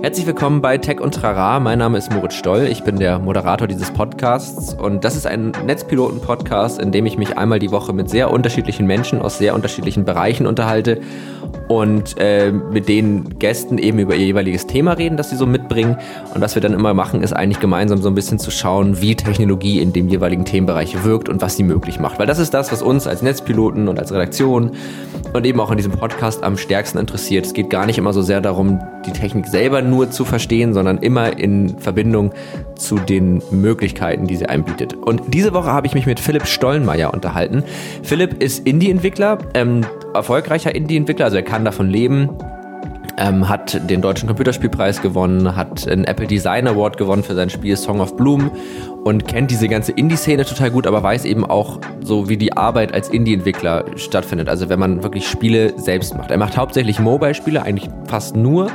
Herzlich willkommen bei Tech und Trara. Mein Name ist Moritz Stoll. Ich bin der Moderator dieses Podcasts und das ist ein Netzpiloten-Podcast, in dem ich mich einmal die Woche mit sehr unterschiedlichen Menschen aus sehr unterschiedlichen Bereichen unterhalte und äh, mit den Gästen eben über ihr jeweiliges Thema reden, das sie so mitbringen. Und was wir dann immer machen, ist eigentlich gemeinsam so ein bisschen zu schauen, wie Technologie in dem jeweiligen Themenbereich wirkt und was sie möglich macht. Weil das ist das, was uns als Netzpiloten und als Redaktion und eben auch in diesem Podcast am stärksten interessiert. Es geht gar nicht immer so sehr darum, die Technik selber nur zu verstehen, sondern immer in Verbindung zu den Möglichkeiten, die sie einbietet. Und diese Woche habe ich mich mit Philipp Stollenmeier unterhalten. Philipp ist Indie-Entwickler, ähm, erfolgreicher Indie-Entwickler, also er kann davon leben. Ähm, hat den deutschen Computerspielpreis gewonnen, hat einen Apple Design Award gewonnen für sein Spiel Song of Bloom und kennt diese ganze Indie-Szene total gut, aber weiß eben auch so, wie die Arbeit als Indie-Entwickler stattfindet. Also wenn man wirklich Spiele selbst macht. Er macht hauptsächlich Mobile-Spiele, eigentlich fast nur.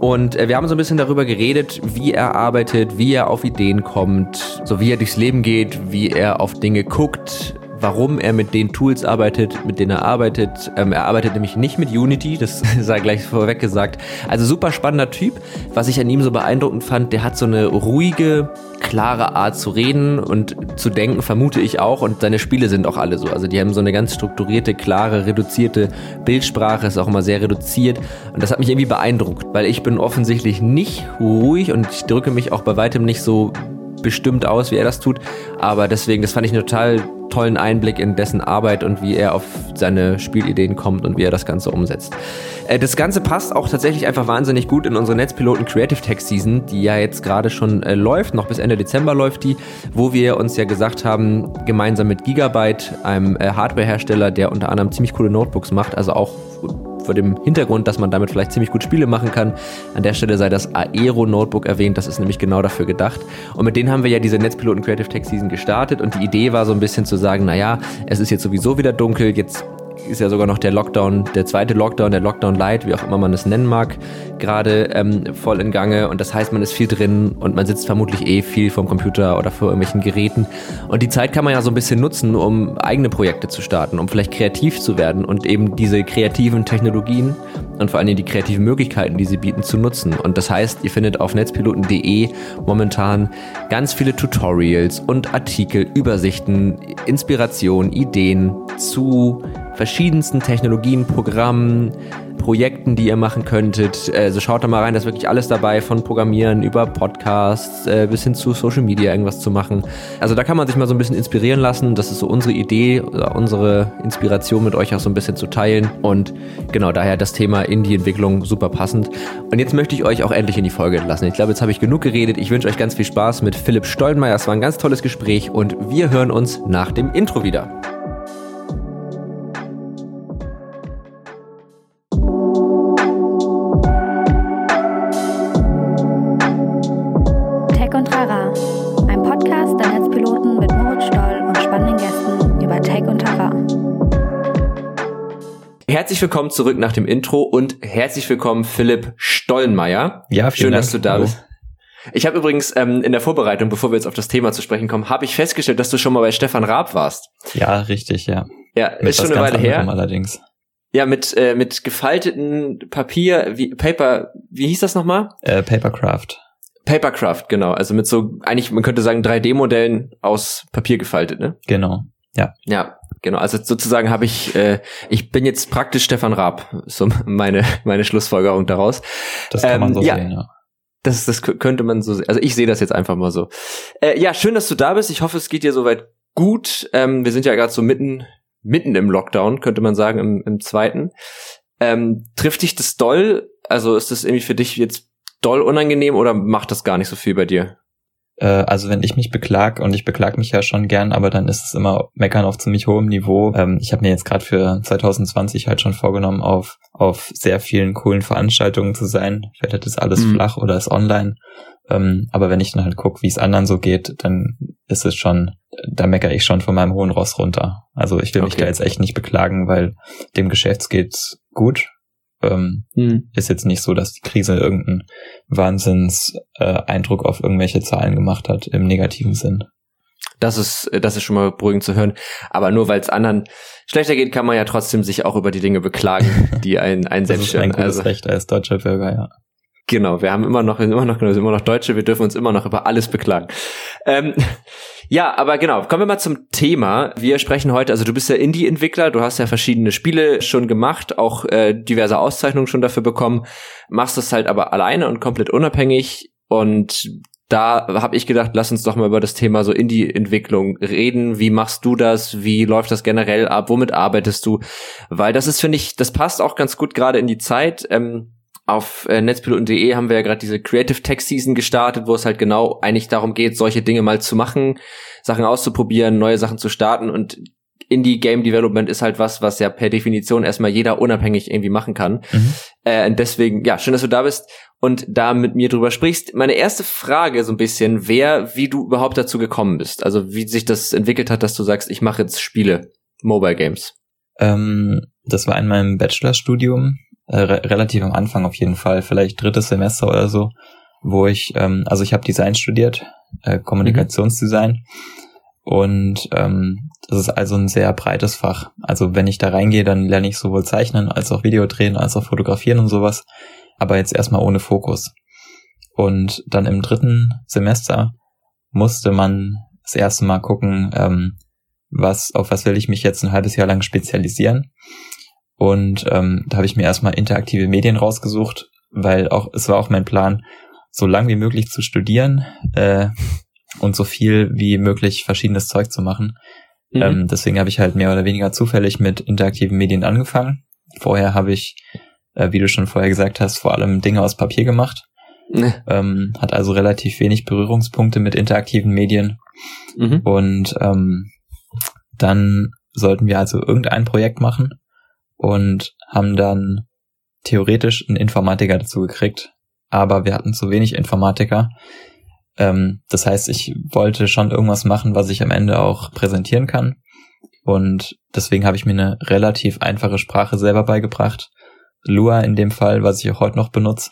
Und äh, wir haben so ein bisschen darüber geredet, wie er arbeitet, wie er auf Ideen kommt, so wie er durchs Leben geht, wie er auf Dinge guckt, warum er mit den Tools arbeitet, mit denen er arbeitet. Ähm, er arbeitet nämlich nicht mit Unity, das sei gleich vorweg gesagt. Also super spannender Typ. Was ich an ihm so beeindruckend fand, der hat so eine ruhige, klare Art zu reden und zu denken, vermute ich auch. Und seine Spiele sind auch alle so. Also die haben so eine ganz strukturierte, klare, reduzierte Bildsprache, ist auch immer sehr reduziert. Und das hat mich irgendwie beeindruckt, weil ich bin offensichtlich nicht ruhig und ich drücke mich auch bei weitem nicht so bestimmt aus, wie er das tut. Aber deswegen, das fand ich einen total tollen Einblick in dessen Arbeit und wie er auf seine Spielideen kommt und wie er das Ganze umsetzt. Äh, das Ganze passt auch tatsächlich einfach wahnsinnig gut in unsere Netzpiloten Creative Tech Season, die ja jetzt gerade schon äh, läuft, noch bis Ende Dezember läuft die, wo wir uns ja gesagt haben, gemeinsam mit Gigabyte, einem äh, Hardwarehersteller, der unter anderem ziemlich coole Notebooks macht, also auch vor dem Hintergrund, dass man damit vielleicht ziemlich gut Spiele machen kann. An der Stelle sei das Aero Notebook erwähnt, das ist nämlich genau dafür gedacht. Und mit denen haben wir ja diese Netzpiloten Creative Tech Season gestartet und die Idee war so ein bisschen zu sagen, naja, es ist jetzt sowieso wieder dunkel, jetzt ist ja sogar noch der Lockdown, der zweite Lockdown, der Lockdown Light, wie auch immer man es nennen mag, gerade ähm, voll in Gange. Und das heißt, man ist viel drin und man sitzt vermutlich eh viel vom Computer oder vor irgendwelchen Geräten. Und die Zeit kann man ja so ein bisschen nutzen, um eigene Projekte zu starten, um vielleicht kreativ zu werden und eben diese kreativen Technologien und vor allem die kreativen Möglichkeiten, die sie bieten, zu nutzen. Und das heißt, ihr findet auf netzpiloten.de momentan ganz viele Tutorials und Artikel, Übersichten, Inspiration, Ideen zu verschiedensten Technologien, Programmen, Projekten, die ihr machen könntet. Also schaut da mal rein, da ist wirklich alles dabei, von Programmieren über Podcasts äh, bis hin zu Social Media irgendwas zu machen. Also da kann man sich mal so ein bisschen inspirieren lassen. Das ist so unsere Idee, unsere Inspiration mit euch auch so ein bisschen zu teilen. Und genau daher das Thema Indie-Entwicklung super passend. Und jetzt möchte ich euch auch endlich in die Folge lassen. Ich glaube, jetzt habe ich genug geredet. Ich wünsche euch ganz viel Spaß mit Philipp Stollenmeier. Es war ein ganz tolles Gespräch und wir hören uns nach dem Intro wieder. Herzlich willkommen zurück nach dem Intro und herzlich willkommen Philipp Stollenmeier. Ja, schön, Dank. dass du da bist. Ich habe übrigens ähm, in der Vorbereitung, bevor wir jetzt auf das Thema zu sprechen kommen, habe ich festgestellt, dass du schon mal bei Stefan Raab warst. Ja, richtig, ja. Ja, mit ist schon eine Weile her. Allerdings. Ja, mit äh, mit gefalteten Papier, wie Paper, wie hieß das nochmal? Äh, Papercraft. Papercraft, genau. Also mit so, eigentlich, man könnte sagen, 3D-Modellen aus Papier gefaltet, ne? Genau. Ja. Ja, Genau, also sozusagen habe ich, äh, ich bin jetzt praktisch Stefan Raab, so meine, meine Schlussfolgerung daraus. Das kann man so ähm, ja. sehen, ja. Das, das könnte man so sehen. Also ich sehe das jetzt einfach mal so. Äh, ja, schön, dass du da bist. Ich hoffe, es geht dir soweit gut. Ähm, wir sind ja gerade so mitten, mitten im Lockdown, könnte man sagen, im, im zweiten. Ähm, trifft dich das doll? Also ist das irgendwie für dich jetzt doll unangenehm oder macht das gar nicht so viel bei dir? Äh, also wenn ich mich beklag und ich beklag mich ja schon gern, aber dann ist es immer meckern auf ziemlich hohem Niveau. Ähm, ich habe mir jetzt gerade für 2020 halt schon vorgenommen, auf auf sehr vielen coolen Veranstaltungen zu sein. Vielleicht ist alles mhm. flach oder ist online. Ähm, aber wenn ich dann halt gucke, wie es anderen so geht, dann ist es schon, da meckere ich schon von meinem hohen Ross runter. Also ich will okay. mich da jetzt echt nicht beklagen, weil dem Geschäft geht's gut. Ähm, hm. Ist jetzt nicht so, dass die Krise irgendeinen Wahnsinns-Eindruck äh, auf irgendwelche Zahlen gemacht hat, im negativen Sinn. Das ist, das ist schon mal beruhigend zu hören. Aber nur weil es anderen schlechter geht, kann man ja trotzdem sich auch über die Dinge beklagen, die einen, einen selbst stören. Das ist ein gutes also, Recht als deutscher Bürger, ja. Genau, wir haben immer noch, immer noch, immer noch Deutsche, wir dürfen uns immer noch über alles beklagen. Ähm, ja, aber genau, kommen wir mal zum Thema. Wir sprechen heute, also du bist ja Indie-Entwickler, du hast ja verschiedene Spiele schon gemacht, auch äh, diverse Auszeichnungen schon dafür bekommen, machst das halt aber alleine und komplett unabhängig und da habe ich gedacht, lass uns doch mal über das Thema so Indie-Entwicklung reden. Wie machst du das? Wie läuft das generell ab? Womit arbeitest du? Weil das ist, finde ich, das passt auch ganz gut gerade in die Zeit. Ähm, auf äh, netzpiloten.de haben wir ja gerade diese Creative Tech Season gestartet, wo es halt genau eigentlich darum geht, solche Dinge mal zu machen, Sachen auszuprobieren, neue Sachen zu starten und Indie Game Development ist halt was, was ja per Definition erstmal jeder unabhängig irgendwie machen kann. Mhm. Äh, und deswegen, ja, schön, dass du da bist und da mit mir drüber sprichst. Meine erste Frage so ein bisschen, wer, wie du überhaupt dazu gekommen bist. Also wie sich das entwickelt hat, dass du sagst, ich mache jetzt Spiele, Mobile Games. Ähm, das war in meinem Bachelorstudium äh, re relativ am Anfang auf jeden Fall, vielleicht drittes Semester oder so, wo ich, ähm, also ich habe Design studiert, äh, Kommunikationsdesign. Und ähm, das ist also ein sehr breites Fach. Also wenn ich da reingehe, dann lerne ich sowohl Zeichnen als auch Videodrehen als auch Fotografieren und sowas. Aber jetzt erstmal ohne Fokus. Und dann im dritten Semester musste man das erste Mal gucken, ähm, was, auf was will ich mich jetzt ein halbes Jahr lang spezialisieren. Und ähm, da habe ich mir erstmal interaktive Medien rausgesucht, weil auch es war auch mein Plan, so lang wie möglich zu studieren äh, und so viel wie möglich verschiedenes Zeug zu machen. Mhm. Ähm, deswegen habe ich halt mehr oder weniger zufällig mit interaktiven Medien angefangen. Vorher habe ich, äh, wie du schon vorher gesagt hast, vor allem Dinge aus Papier gemacht. Mhm. Ähm, hat also relativ wenig Berührungspunkte mit interaktiven Medien. Mhm. Und ähm, dann sollten wir also irgendein Projekt machen und haben dann theoretisch einen Informatiker dazu gekriegt, aber wir hatten zu wenig Informatiker. Ähm, das heißt, ich wollte schon irgendwas machen, was ich am Ende auch präsentieren kann. Und deswegen habe ich mir eine relativ einfache Sprache selber beigebracht. Lua in dem Fall, was ich auch heute noch benutze.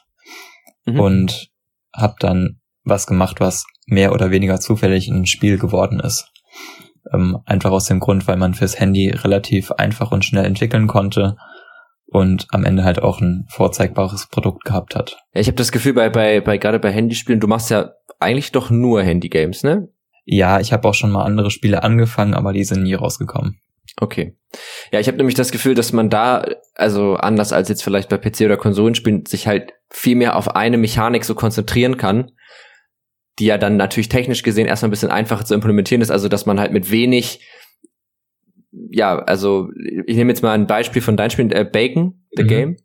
Mhm. Und habe dann was gemacht, was mehr oder weniger zufällig ein Spiel geworden ist. Ähm, einfach aus dem Grund, weil man fürs Handy relativ einfach und schnell entwickeln konnte und am Ende halt auch ein vorzeigbares Produkt gehabt hat. Ja, ich habe das Gefühl, bei, bei, bei gerade bei Handyspielen, du machst ja eigentlich doch nur Handygames, ne? Ja, ich habe auch schon mal andere Spiele angefangen, aber die sind nie rausgekommen. Okay. Ja, ich habe nämlich das Gefühl, dass man da, also anders als jetzt vielleicht bei PC oder Konsolenspielen, sich halt viel mehr auf eine Mechanik so konzentrieren kann die ja dann natürlich technisch gesehen erstmal ein bisschen einfacher zu implementieren ist, also dass man halt mit wenig, ja, also ich nehme jetzt mal ein Beispiel von deinem Spiel, äh, Bacon, The mhm. Game,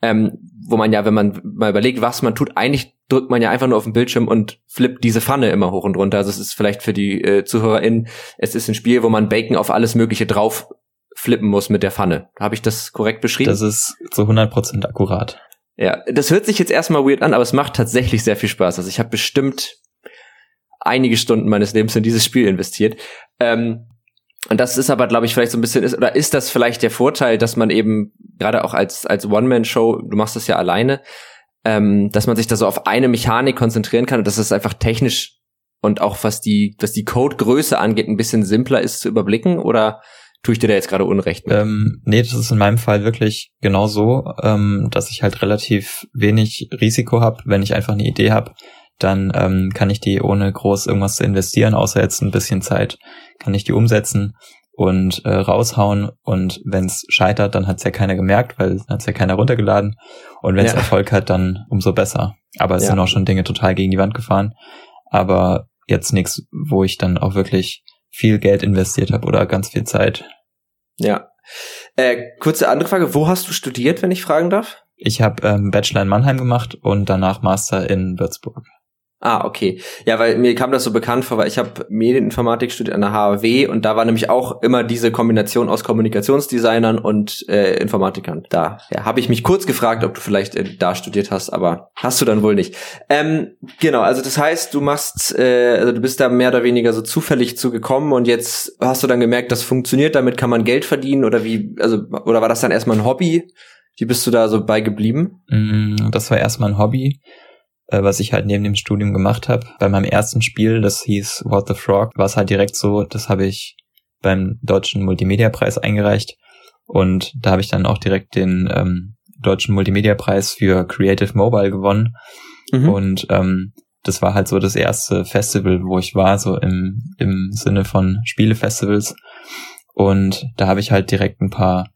ähm, wo man ja, wenn man mal überlegt, was man tut, eigentlich drückt man ja einfach nur auf den Bildschirm und flippt diese Pfanne immer hoch und runter. Also es ist vielleicht für die äh, ZuhörerInnen, es ist ein Spiel, wo man Bacon auf alles Mögliche drauf flippen muss mit der Pfanne. Habe ich das korrekt beschrieben? Das ist zu 100% akkurat. Ja, das hört sich jetzt erstmal weird an, aber es macht tatsächlich sehr viel Spaß. Also ich habe bestimmt einige Stunden meines Lebens in dieses Spiel investiert. Ähm, und das ist aber, glaube ich, vielleicht so ein bisschen, ist, oder ist das vielleicht der Vorteil, dass man eben gerade auch als, als One-Man-Show, du machst das ja alleine, ähm, dass man sich da so auf eine Mechanik konzentrieren kann und dass es einfach technisch und auch was die, was die Codegröße angeht, ein bisschen simpler ist zu überblicken oder tue ich dir da jetzt gerade Unrecht mit? Ähm, nee, das ist in meinem Fall wirklich genau so, ähm, dass ich halt relativ wenig Risiko habe, wenn ich einfach eine Idee habe dann ähm, kann ich die ohne groß irgendwas zu investieren, außer jetzt ein bisschen Zeit, kann ich die umsetzen und äh, raushauen. Und wenn es scheitert, dann hat es ja keiner gemerkt, weil hat es ja keiner runtergeladen. Und wenn es ja. Erfolg hat, dann umso besser. Aber es ja. sind auch schon Dinge total gegen die Wand gefahren. Aber jetzt nichts, wo ich dann auch wirklich viel Geld investiert habe oder ganz viel Zeit. Ja. Äh, kurze andere Frage, wo hast du studiert, wenn ich fragen darf? Ich habe ähm, Bachelor in Mannheim gemacht und danach Master in Würzburg. Ah, okay. Ja, weil mir kam das so bekannt vor, weil ich habe Medieninformatik studiert an der HAW und da war nämlich auch immer diese Kombination aus Kommunikationsdesignern und äh, Informatikern. Da ja, habe ich mich kurz gefragt, ob du vielleicht äh, da studiert hast, aber hast du dann wohl nicht. Ähm, genau, also das heißt, du machst, äh, also du bist da mehr oder weniger so zufällig zugekommen und jetzt hast du dann gemerkt, das funktioniert, damit kann man Geld verdienen oder wie, also oder war das dann erstmal ein Hobby? Wie bist du da so bei geblieben? Mm, das war erstmal ein Hobby was ich halt neben dem Studium gemacht habe. Bei meinem ersten Spiel, das hieß What the Frog, war es halt direkt so, das habe ich beim Deutschen Multimedia-Preis eingereicht und da habe ich dann auch direkt den ähm, deutschen Multimedia-Preis für Creative Mobile gewonnen. Mhm. Und ähm, das war halt so das erste Festival, wo ich war, so im, im Sinne von Spielefestivals. Und da habe ich halt direkt ein paar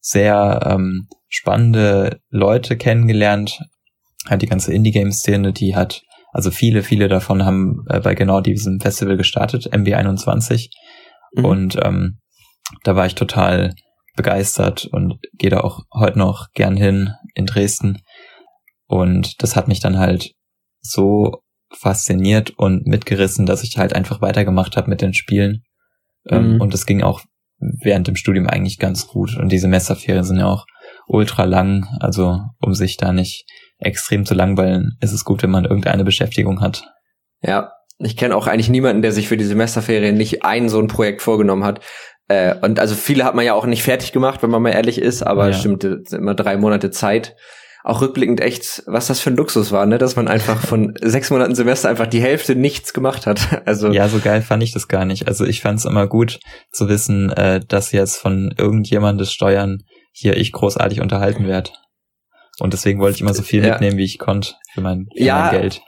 sehr ähm, spannende Leute kennengelernt. Halt die ganze Indie-Game-Szene, die hat, also viele, viele davon haben äh, bei genau diesem Festival gestartet, MB21. Mhm. Und ähm, da war ich total begeistert und gehe da auch heute noch gern hin in Dresden. Und das hat mich dann halt so fasziniert und mitgerissen, dass ich halt einfach weitergemacht habe mit den Spielen. Ähm, mhm. Und es ging auch während dem Studium eigentlich ganz gut. Und diese Messerferien sind ja auch ultra lang. Also um sich da nicht extrem zu langweilen, ist es gut, wenn man irgendeine Beschäftigung hat. Ja, ich kenne auch eigentlich niemanden, der sich für die Semesterferien nicht ein so ein Projekt vorgenommen hat. Äh, und also viele hat man ja auch nicht fertig gemacht, wenn man mal ehrlich ist, aber ja. stimmt, immer drei Monate Zeit auch rückblickend echt, was das für ein Luxus war, ne, dass man einfach von sechs Monaten Semester einfach die Hälfte nichts gemacht hat. Also ja, so geil fand ich das gar nicht. Also ich fand es immer gut zu wissen, äh, dass jetzt von irgendjemandes Steuern hier ich großartig unterhalten werde. Und deswegen wollte ich immer so viel ja. mitnehmen, wie ich konnte für mein, für ja, mein Geld.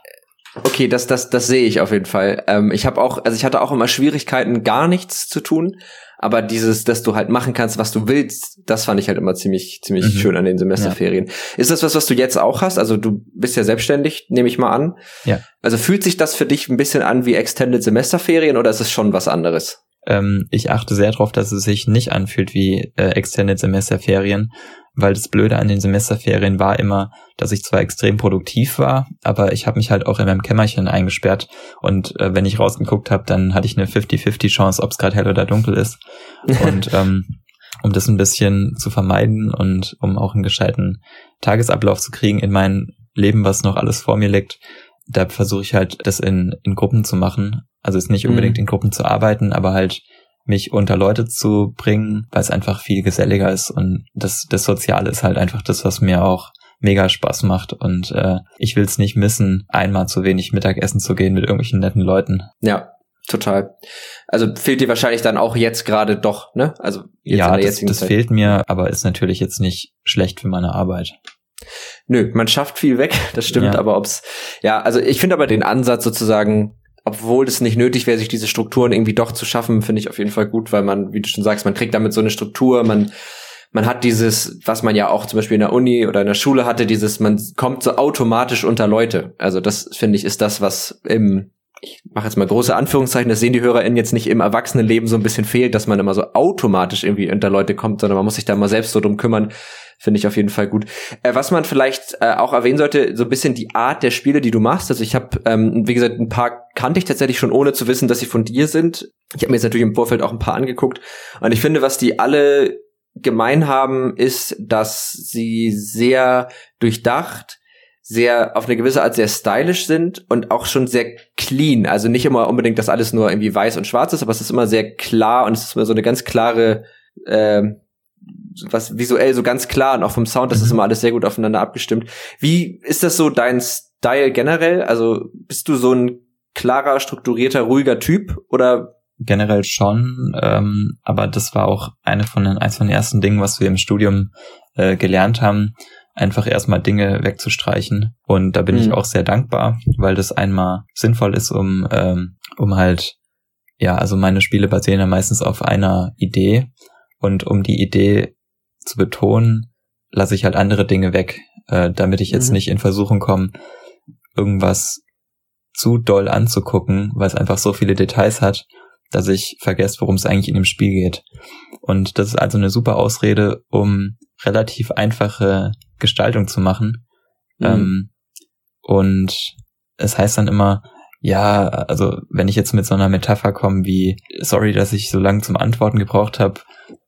Okay, das, das, das sehe ich auf jeden Fall. Ähm, ich habe auch, also ich hatte auch immer Schwierigkeiten, gar nichts zu tun. Aber dieses, dass du halt machen kannst, was du willst, das fand ich halt immer ziemlich, ziemlich mhm. schön an den Semesterferien. Ja. Ist das was, was du jetzt auch hast? Also du bist ja selbstständig, nehme ich mal an. Ja. Also fühlt sich das für dich ein bisschen an wie Extended Semesterferien oder ist es schon was anderes? Ähm, ich achte sehr darauf, dass es sich nicht anfühlt wie äh, Extended Semesterferien, weil das Blöde an den Semesterferien war immer, dass ich zwar extrem produktiv war, aber ich habe mich halt auch in meinem Kämmerchen eingesperrt und äh, wenn ich rausgeguckt habe, dann hatte ich eine 50-50 Chance, ob es gerade hell oder dunkel ist. Und ähm, um das ein bisschen zu vermeiden und um auch einen gescheiten Tagesablauf zu kriegen in mein Leben, was noch alles vor mir liegt, da versuche ich halt, das in, in Gruppen zu machen. Also ist nicht unbedingt mhm. in Gruppen zu arbeiten, aber halt mich unter Leute zu bringen, weil es einfach viel geselliger ist und das, das Soziale ist halt einfach das, was mir auch mega Spaß macht und äh, ich will es nicht missen, einmal zu wenig Mittagessen zu gehen mit irgendwelchen netten Leuten. Ja, total. Also fehlt dir wahrscheinlich dann auch jetzt gerade doch, ne? Also ja, das, das fehlt mir, aber ist natürlich jetzt nicht schlecht für meine Arbeit. Nö, man schafft viel weg, das stimmt, ja. aber ob's ja, also ich finde aber den Ansatz sozusagen obwohl es nicht nötig wäre, sich diese Strukturen irgendwie doch zu schaffen, finde ich auf jeden Fall gut, weil man, wie du schon sagst, man kriegt damit so eine Struktur, man man hat dieses, was man ja auch zum Beispiel in der Uni oder in der Schule hatte, dieses, man kommt so automatisch unter Leute. Also das finde ich ist das, was im ich mache jetzt mal große Anführungszeichen, das sehen die HörerInnen jetzt nicht im Erwachsenenleben so ein bisschen fehlt, dass man immer so automatisch irgendwie unter Leute kommt, sondern man muss sich da mal selbst so drum kümmern, finde ich auf jeden Fall gut. Äh, was man vielleicht äh, auch erwähnen sollte, so ein bisschen die Art der Spiele, die du machst. Also ich habe, ähm, wie gesagt, ein paar kannte ich tatsächlich schon, ohne zu wissen, dass sie von dir sind. Ich habe mir jetzt natürlich im Vorfeld auch ein paar angeguckt. Und ich finde, was die alle gemein haben, ist, dass sie sehr durchdacht, sehr auf eine gewisse Art sehr stylisch sind und auch schon sehr clean. Also nicht immer unbedingt, dass alles nur irgendwie weiß und schwarz ist, aber es ist immer sehr klar und es ist immer so eine ganz klare äh, was visuell so ganz klar und auch vom Sound, das ist mhm. immer alles sehr gut aufeinander abgestimmt. Wie ist das so dein Style generell? Also bist du so ein klarer, strukturierter, ruhiger Typ oder? Generell schon, ähm, aber das war auch eine von den, eins von den ersten Dingen, was wir im Studium äh, gelernt haben, einfach erstmal Dinge wegzustreichen. Und da bin mhm. ich auch sehr dankbar, weil das einmal sinnvoll ist, um, ähm, um halt, ja, also meine Spiele basieren ja meistens auf einer Idee und um die Idee zu betonen, lasse ich halt andere Dinge weg, äh, damit ich jetzt mhm. nicht in Versuchung komme, irgendwas zu doll anzugucken, weil es einfach so viele Details hat, dass ich vergesse, worum es eigentlich in dem Spiel geht. Und das ist also eine super Ausrede, um relativ einfache Gestaltung zu machen. Mhm. Ähm, und es heißt dann immer, ja, also wenn ich jetzt mit so einer Metapher komme wie, sorry, dass ich so lange zum Antworten gebraucht habe,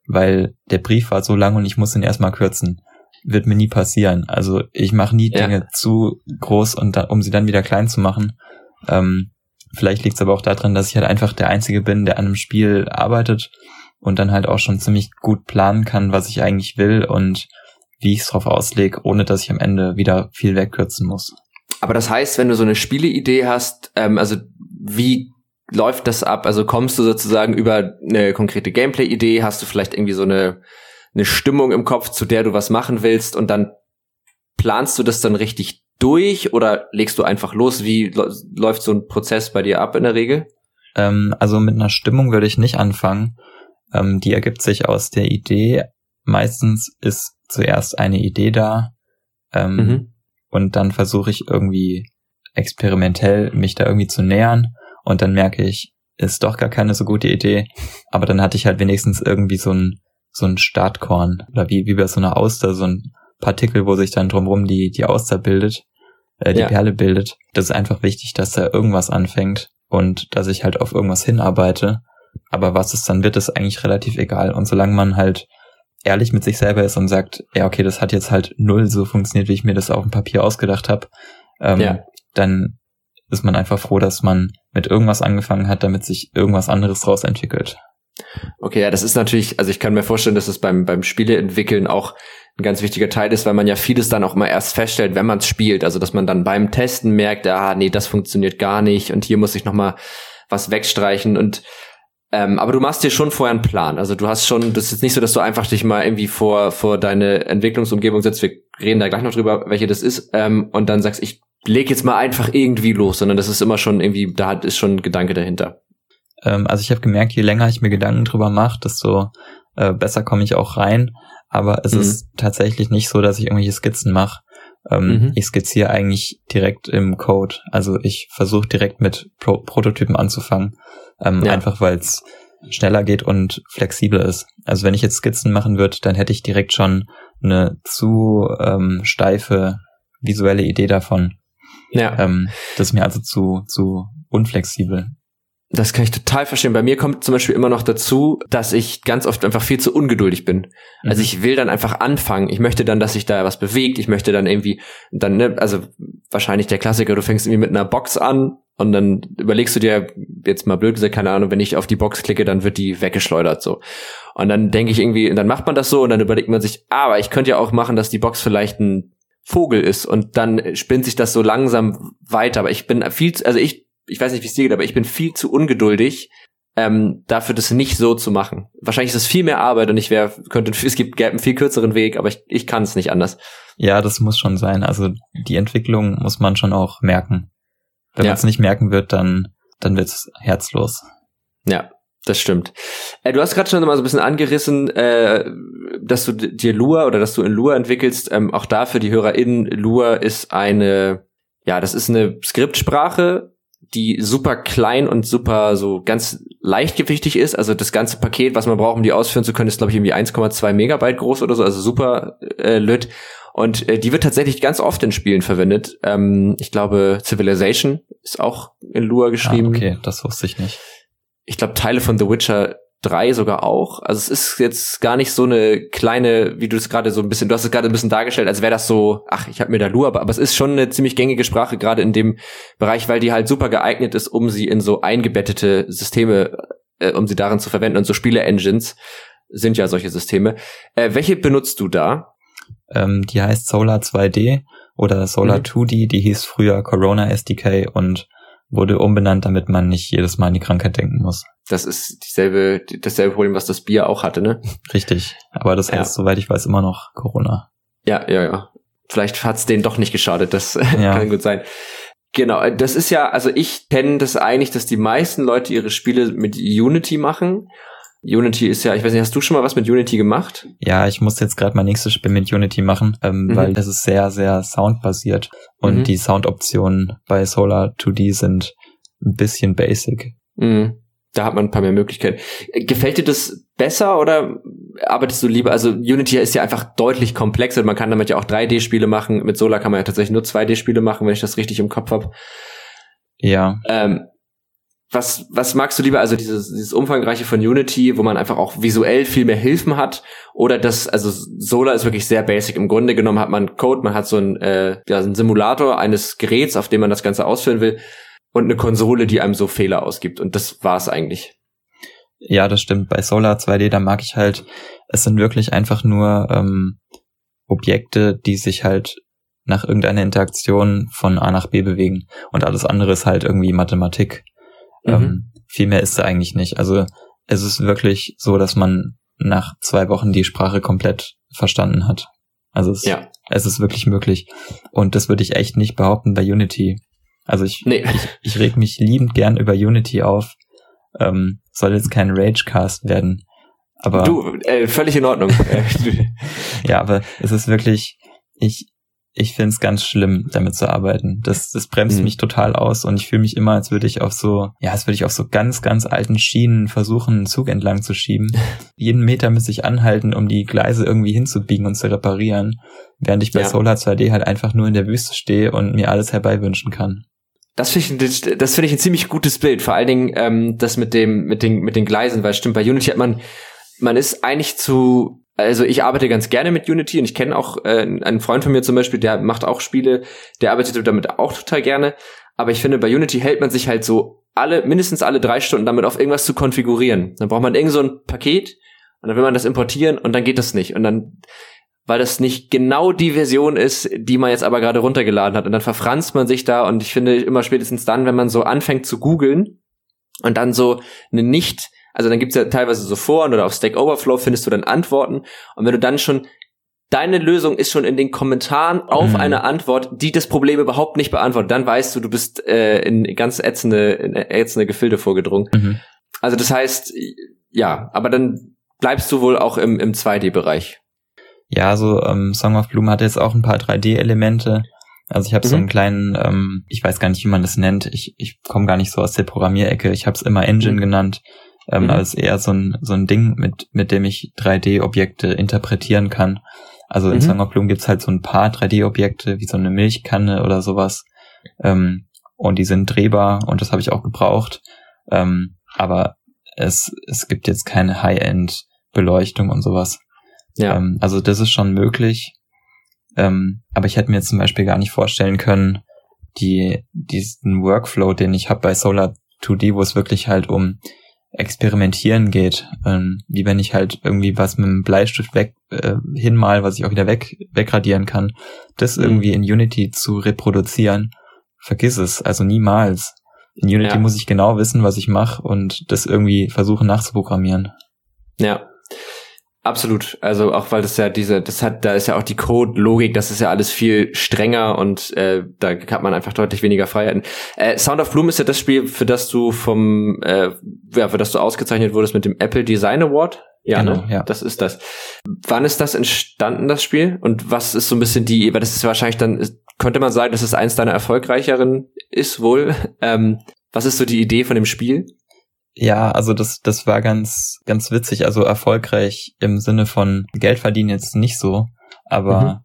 weil der Brief war so lang und ich muss ihn erstmal kürzen. Wird mir nie passieren. Also ich mache nie ja. Dinge zu groß und da, um sie dann wieder klein zu machen. Ähm, vielleicht liegt es aber auch daran, dass ich halt einfach der Einzige bin, der an einem Spiel arbeitet und dann halt auch schon ziemlich gut planen kann, was ich eigentlich will und wie ich es drauf auslege, ohne dass ich am Ende wieder viel wegkürzen muss. Aber das heißt, wenn du so eine Spieleidee hast, ähm, also wie läuft das ab? Also kommst du sozusagen über eine konkrete Gameplay-Idee, hast du vielleicht irgendwie so eine, eine Stimmung im Kopf, zu der du was machen willst und dann planst du das dann richtig durch oder legst du einfach los? Wie läuft so ein Prozess bei dir ab in der Regel? Ähm, also mit einer Stimmung würde ich nicht anfangen. Ähm, die ergibt sich aus der Idee. Meistens ist zuerst eine Idee da ähm, mhm. und dann versuche ich irgendwie experimentell mich da irgendwie zu nähern und dann merke ich, ist doch gar keine so gute Idee. Aber dann hatte ich halt wenigstens irgendwie so ein so ein Startkorn oder wie wie bei so einer Auster so ein Partikel, wo sich dann drumherum die die Auster bildet, äh, die ja. Perle bildet. Das ist einfach wichtig, dass da irgendwas anfängt und dass ich halt auf irgendwas hinarbeite. Aber was es dann wird, ist eigentlich relativ egal. Und solange man halt ehrlich mit sich selber ist und sagt, ja, okay, das hat jetzt halt null so funktioniert, wie ich mir das auf dem Papier ausgedacht habe, ähm, ja. dann ist man einfach froh, dass man mit irgendwas angefangen hat, damit sich irgendwas anderes draus entwickelt. Okay, ja, das ist natürlich, also ich kann mir vorstellen, dass es beim, beim Spieleentwickeln auch ein ganz wichtiger Teil ist, weil man ja vieles dann auch immer erst feststellt, wenn man es spielt. Also dass man dann beim Testen merkt, ah, nee, das funktioniert gar nicht und hier muss ich nochmal was wegstreichen und ähm, aber du machst dir schon vorher einen Plan. Also du hast schon, das ist jetzt nicht so, dass du einfach dich mal irgendwie vor, vor deine Entwicklungsumgebung setzt. Wir reden da gleich noch drüber, welche das ist. Ähm, und dann sagst, ich leg jetzt mal einfach irgendwie los, sondern das ist immer schon irgendwie, da ist schon ein Gedanke dahinter. Ähm, also ich habe gemerkt, je länger ich mir Gedanken drüber mache, desto äh, besser komme ich auch rein. Aber es mhm. ist tatsächlich nicht so, dass ich irgendwelche Skizzen mache. Ähm, mhm. Ich skizziere eigentlich direkt im Code. Also ich versuche direkt mit Pro Prototypen anzufangen. Ähm, ja. Einfach weil es schneller geht und flexibler ist. Also wenn ich jetzt Skizzen machen würde, dann hätte ich direkt schon eine zu ähm, steife visuelle Idee davon. Ja. Ähm, das ist mir also zu, zu unflexibel. Das kann ich total verstehen. Bei mir kommt zum Beispiel immer noch dazu, dass ich ganz oft einfach viel zu ungeduldig bin. Also mhm. Also ich will dann einfach anfangen. Ich möchte dann, dass sich da was bewegt. Ich möchte dann irgendwie, dann, ne, also wahrscheinlich der Klassiker, du fängst irgendwie mit einer Box an und dann überlegst du dir, jetzt mal blöd gesagt, keine Ahnung, wenn ich auf die Box klicke, dann wird die weggeschleudert so. Und dann denke ich irgendwie, und dann macht man das so und dann überlegt man sich, aber ich könnte ja auch machen, dass die Box vielleicht ein Vogel ist und dann spinnt sich das so langsam weiter. Aber ich bin viel, also ich ich weiß nicht, wie es dir geht, aber ich bin viel zu ungeduldig, ähm, dafür das nicht so zu machen. Wahrscheinlich ist es viel mehr Arbeit und ich wäre, könnte, es gibt einen viel kürzeren Weg, aber ich, ich kann es nicht anders. Ja, das muss schon sein. Also die Entwicklung muss man schon auch merken. Wenn ja. man es nicht merken wird, dann, dann wird's herzlos. Ja, das stimmt. Äh, du hast gerade schon mal so ein bisschen angerissen, äh, dass du dir Lua oder dass du in Lua entwickelst. Ähm, auch da für die HörerInnen, Lua ist eine, ja, das ist eine Skriptsprache, die super klein und super so ganz leichtgewichtig ist. Also das ganze Paket, was man braucht, um die ausführen zu können, ist glaube ich irgendwie 1,2 Megabyte groß oder so, also super äh, lütt. Und äh, die wird tatsächlich ganz oft in Spielen verwendet. Ähm, ich glaube, Civilization ist auch in Lua geschrieben. Ah, okay, das wusste ich nicht. Ich glaube, Teile von The Witcher drei sogar auch. Also es ist jetzt gar nicht so eine kleine, wie du es gerade so ein bisschen, du hast es gerade ein bisschen dargestellt, als wäre das so, ach, ich habe mir da Lua, aber, aber es ist schon eine ziemlich gängige Sprache, gerade in dem Bereich, weil die halt super geeignet ist, um sie in so eingebettete Systeme, äh, um sie darin zu verwenden. Und so Spiele-Engines sind ja solche Systeme. Äh, welche benutzt du da? Ähm, die heißt Solar 2D oder Solar mhm. 2D, die hieß früher Corona SDK und wurde umbenannt, damit man nicht jedes Mal an die Krankheit denken muss. Das ist dieselbe, dasselbe Problem, was das Bier auch hatte, ne? Richtig. Aber das heißt, ja. soweit ich weiß, immer noch Corona. Ja, ja, ja. Vielleicht hat's denen doch nicht geschadet, das ja. kann gut sein. Genau, das ist ja, also ich kenne das eigentlich, dass die meisten Leute ihre Spiele mit Unity machen Unity ist ja, ich weiß nicht, hast du schon mal was mit Unity gemacht? Ja, ich muss jetzt gerade mein nächstes Spiel mit Unity machen, ähm, mhm. weil das ist sehr, sehr soundbasiert und mhm. die Soundoptionen bei Solar 2D sind ein bisschen basic. Mhm. Da hat man ein paar mehr Möglichkeiten. Gefällt dir das besser oder arbeitest du lieber? Also Unity ist ja einfach deutlich komplexer. Man kann damit ja auch 3D-Spiele machen. Mit Solar kann man ja tatsächlich nur 2D-Spiele machen, wenn ich das richtig im Kopf habe. Ja. Ähm, was, was magst du lieber? Also dieses, dieses umfangreiche von Unity, wo man einfach auch visuell viel mehr Hilfen hat, oder das, also Solar ist wirklich sehr basic. Im Grunde genommen hat man Code, man hat so ein, äh, ja, einen Simulator eines Geräts, auf dem man das Ganze ausführen will, und eine Konsole, die einem so Fehler ausgibt. Und das war's eigentlich. Ja, das stimmt. Bei Solar 2D, da mag ich halt, es sind wirklich einfach nur ähm, Objekte, die sich halt nach irgendeiner Interaktion von A nach B bewegen. Und alles andere ist halt irgendwie Mathematik. Mhm. Ähm, viel mehr ist da eigentlich nicht. Also es ist wirklich so, dass man nach zwei Wochen die Sprache komplett verstanden hat. Also es, ja. Es ist wirklich möglich. Und das würde ich echt nicht behaupten bei Unity. Also ich, nee. ich, ich reg mich liebend gern über Unity auf. Ähm, soll jetzt kein Ragecast werden. Aber du, äh, völlig in Ordnung. ja, aber es ist wirklich, ich, ich finde es ganz schlimm, damit zu arbeiten. Das, das bremst mhm. mich total aus und ich fühle mich immer, als würde ich auf so, ja, als würde ich auf so ganz, ganz alten Schienen versuchen, einen Zug entlang zu schieben. Jeden Meter müsste ich anhalten, um die Gleise irgendwie hinzubiegen und zu reparieren, während ich bei ja. Solar 2D halt einfach nur in der Wüste stehe und mir alles herbeiwünschen kann. Das finde ich, das finde ich ein ziemlich gutes Bild. Vor allen Dingen ähm, das mit dem, mit den, mit den Gleisen, weil stimmt, bei Unity hat man, man ist eigentlich zu also ich arbeite ganz gerne mit Unity und ich kenne auch äh, einen Freund von mir zum Beispiel, der macht auch Spiele, der arbeitet damit auch total gerne. Aber ich finde, bei Unity hält man sich halt so alle, mindestens alle drei Stunden damit auf irgendwas zu konfigurieren. Dann braucht man irgend so ein Paket und dann will man das importieren und dann geht das nicht. Und dann, weil das nicht genau die Version ist, die man jetzt aber gerade runtergeladen hat. Und dann verfranst man sich da und ich finde immer spätestens dann, wenn man so anfängt zu googeln und dann so eine nicht also dann gibt's ja teilweise so Foren oder auf Stack Overflow findest du dann Antworten. Und wenn du dann schon deine Lösung ist schon in den Kommentaren auf mhm. eine Antwort, die das Problem überhaupt nicht beantwortet, dann weißt du, du bist äh, in ganz ätzende, in ätzende Gefilde vorgedrungen. Mhm. Also das heißt, ja, aber dann bleibst du wohl auch im, im 2D-Bereich. Ja, so ähm, Song of Bloom hat jetzt auch ein paar 3D-Elemente. Also ich habe mhm. so einen kleinen, ähm, ich weiß gar nicht, wie man das nennt. Ich, ich komme gar nicht so aus der Programmierecke. Ich habe es immer Engine mhm. genannt ähm, mhm. als eher so ein, so ein Ding, mit, mit dem ich 3D-Objekte interpretieren kann. Also in mhm. Song of Bloom gibt's halt so ein paar 3D-Objekte, wie so eine Milchkanne oder sowas. Ähm, und die sind drehbar und das habe ich auch gebraucht. Ähm, aber es, es gibt jetzt keine High-End-Beleuchtung und sowas. Ja. Ähm, also das ist schon möglich. Ähm, aber ich hätte mir zum Beispiel gar nicht vorstellen können, die, diesen Workflow, den ich habe bei Solar 2D, wo es wirklich halt um Experimentieren geht, ähm, wie wenn ich halt irgendwie was mit dem Bleistift weg äh, hinmal, was ich auch wieder weg wegradieren kann, das mhm. irgendwie in Unity zu reproduzieren, vergiss es, also niemals. In Unity ja. muss ich genau wissen, was ich mache und das irgendwie versuchen nachzuprogrammieren. Ja. Absolut. Also auch weil das ja diese, das hat, da ist ja auch die Code-Logik, das ist ja alles viel strenger und äh, da hat man einfach deutlich weniger Freiheiten. Äh, Sound of Bloom ist ja das Spiel, für das du vom, äh, ja, für das du ausgezeichnet wurdest mit dem Apple Design Award. Ja, genau, ne? ja. Das ist das. Wann ist das entstanden, das Spiel? Und was ist so ein bisschen die, weil das ist wahrscheinlich dann, könnte man sagen, dass es eins deiner erfolgreicheren ist wohl. Ähm, was ist so die Idee von dem Spiel? Ja, also das, das war ganz, ganz witzig. Also erfolgreich im Sinne von Geld verdienen jetzt nicht so, aber mhm.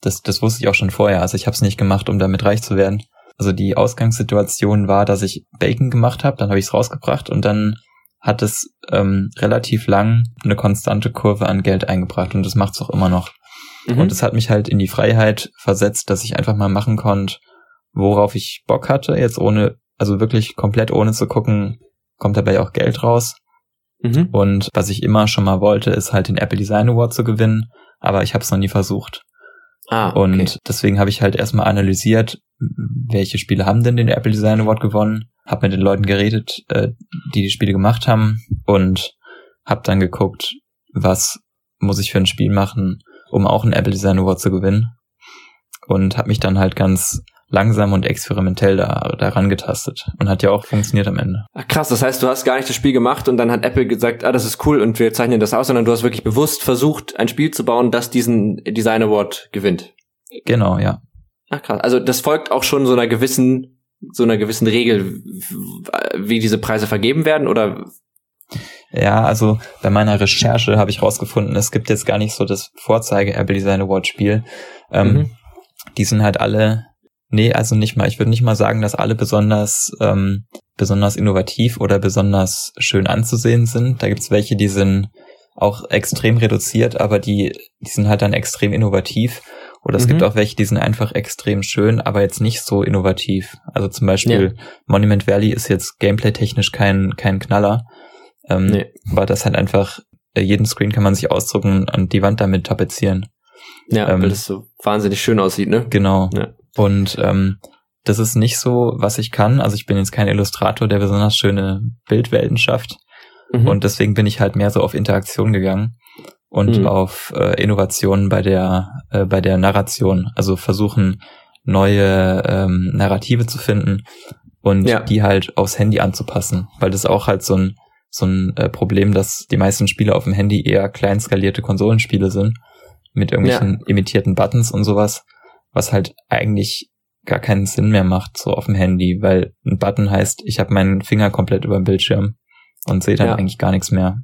das, das wusste ich auch schon vorher. Also ich habe es nicht gemacht, um damit reich zu werden. Also die Ausgangssituation war, dass ich Bacon gemacht habe, dann habe ich es rausgebracht und dann hat es ähm, relativ lang eine konstante Kurve an Geld eingebracht und das macht es auch immer noch. Mhm. Und es hat mich halt in die Freiheit versetzt, dass ich einfach mal machen konnte, worauf ich Bock hatte, jetzt ohne, also wirklich komplett ohne zu gucken, kommt dabei auch Geld raus. Mhm. Und was ich immer schon mal wollte, ist halt den Apple Design Award zu gewinnen, aber ich habe es noch nie versucht. Ah, okay. Und deswegen habe ich halt erstmal analysiert, welche Spiele haben denn den Apple Design Award gewonnen, habe mit den Leuten geredet, äh, die die Spiele gemacht haben und habe dann geguckt, was muss ich für ein Spiel machen, um auch einen Apple Design Award zu gewinnen und habe mich dann halt ganz langsam und experimentell da, daran getastet und hat ja auch funktioniert am Ende. Ach, krass, das heißt, du hast gar nicht das Spiel gemacht und dann hat Apple gesagt, ah, das ist cool und wir zeichnen das aus, sondern du hast wirklich bewusst versucht, ein Spiel zu bauen, das diesen Design Award gewinnt. Genau, ja. Ach krass, also das folgt auch schon so einer gewissen so einer gewissen Regel, wie diese Preise vergeben werden oder ja, also bei meiner Recherche habe ich rausgefunden, es gibt jetzt gar nicht so das Vorzeige Apple Design Award Spiel. Ähm, mhm. Die sind halt alle Nee, also nicht mal. Ich würde nicht mal sagen, dass alle besonders ähm, besonders innovativ oder besonders schön anzusehen sind. Da gibt's welche, die sind auch extrem reduziert, aber die, die sind halt dann extrem innovativ. Oder es mhm. gibt auch welche, die sind einfach extrem schön, aber jetzt nicht so innovativ. Also zum Beispiel ja. Monument Valley ist jetzt gameplay-technisch kein, kein Knaller. Ähm, nee. Aber das halt einfach, äh, jeden Screen kann man sich ausdrucken und die Wand damit tapezieren. Ja, ähm, weil das so wahnsinnig schön aussieht, ne? Genau. Ja. Und ähm, das ist nicht so, was ich kann. Also ich bin jetzt kein Illustrator, der besonders schöne Bildwelten schafft. Mhm. Und deswegen bin ich halt mehr so auf Interaktion gegangen. und mhm. auf äh, Innovationen bei der äh, bei der Narration, also versuchen neue ähm, Narrative zu finden und ja. die halt aufs Handy anzupassen, weil das auch halt so ein so ein äh, Problem, dass die meisten Spiele auf dem Handy eher klein skalierte Konsolenspiele sind mit irgendwelchen ja. imitierten Buttons und sowas, was halt eigentlich gar keinen Sinn mehr macht so auf dem Handy, weil ein Button heißt, ich habe meinen Finger komplett über dem Bildschirm und sehe dann ja. eigentlich gar nichts mehr.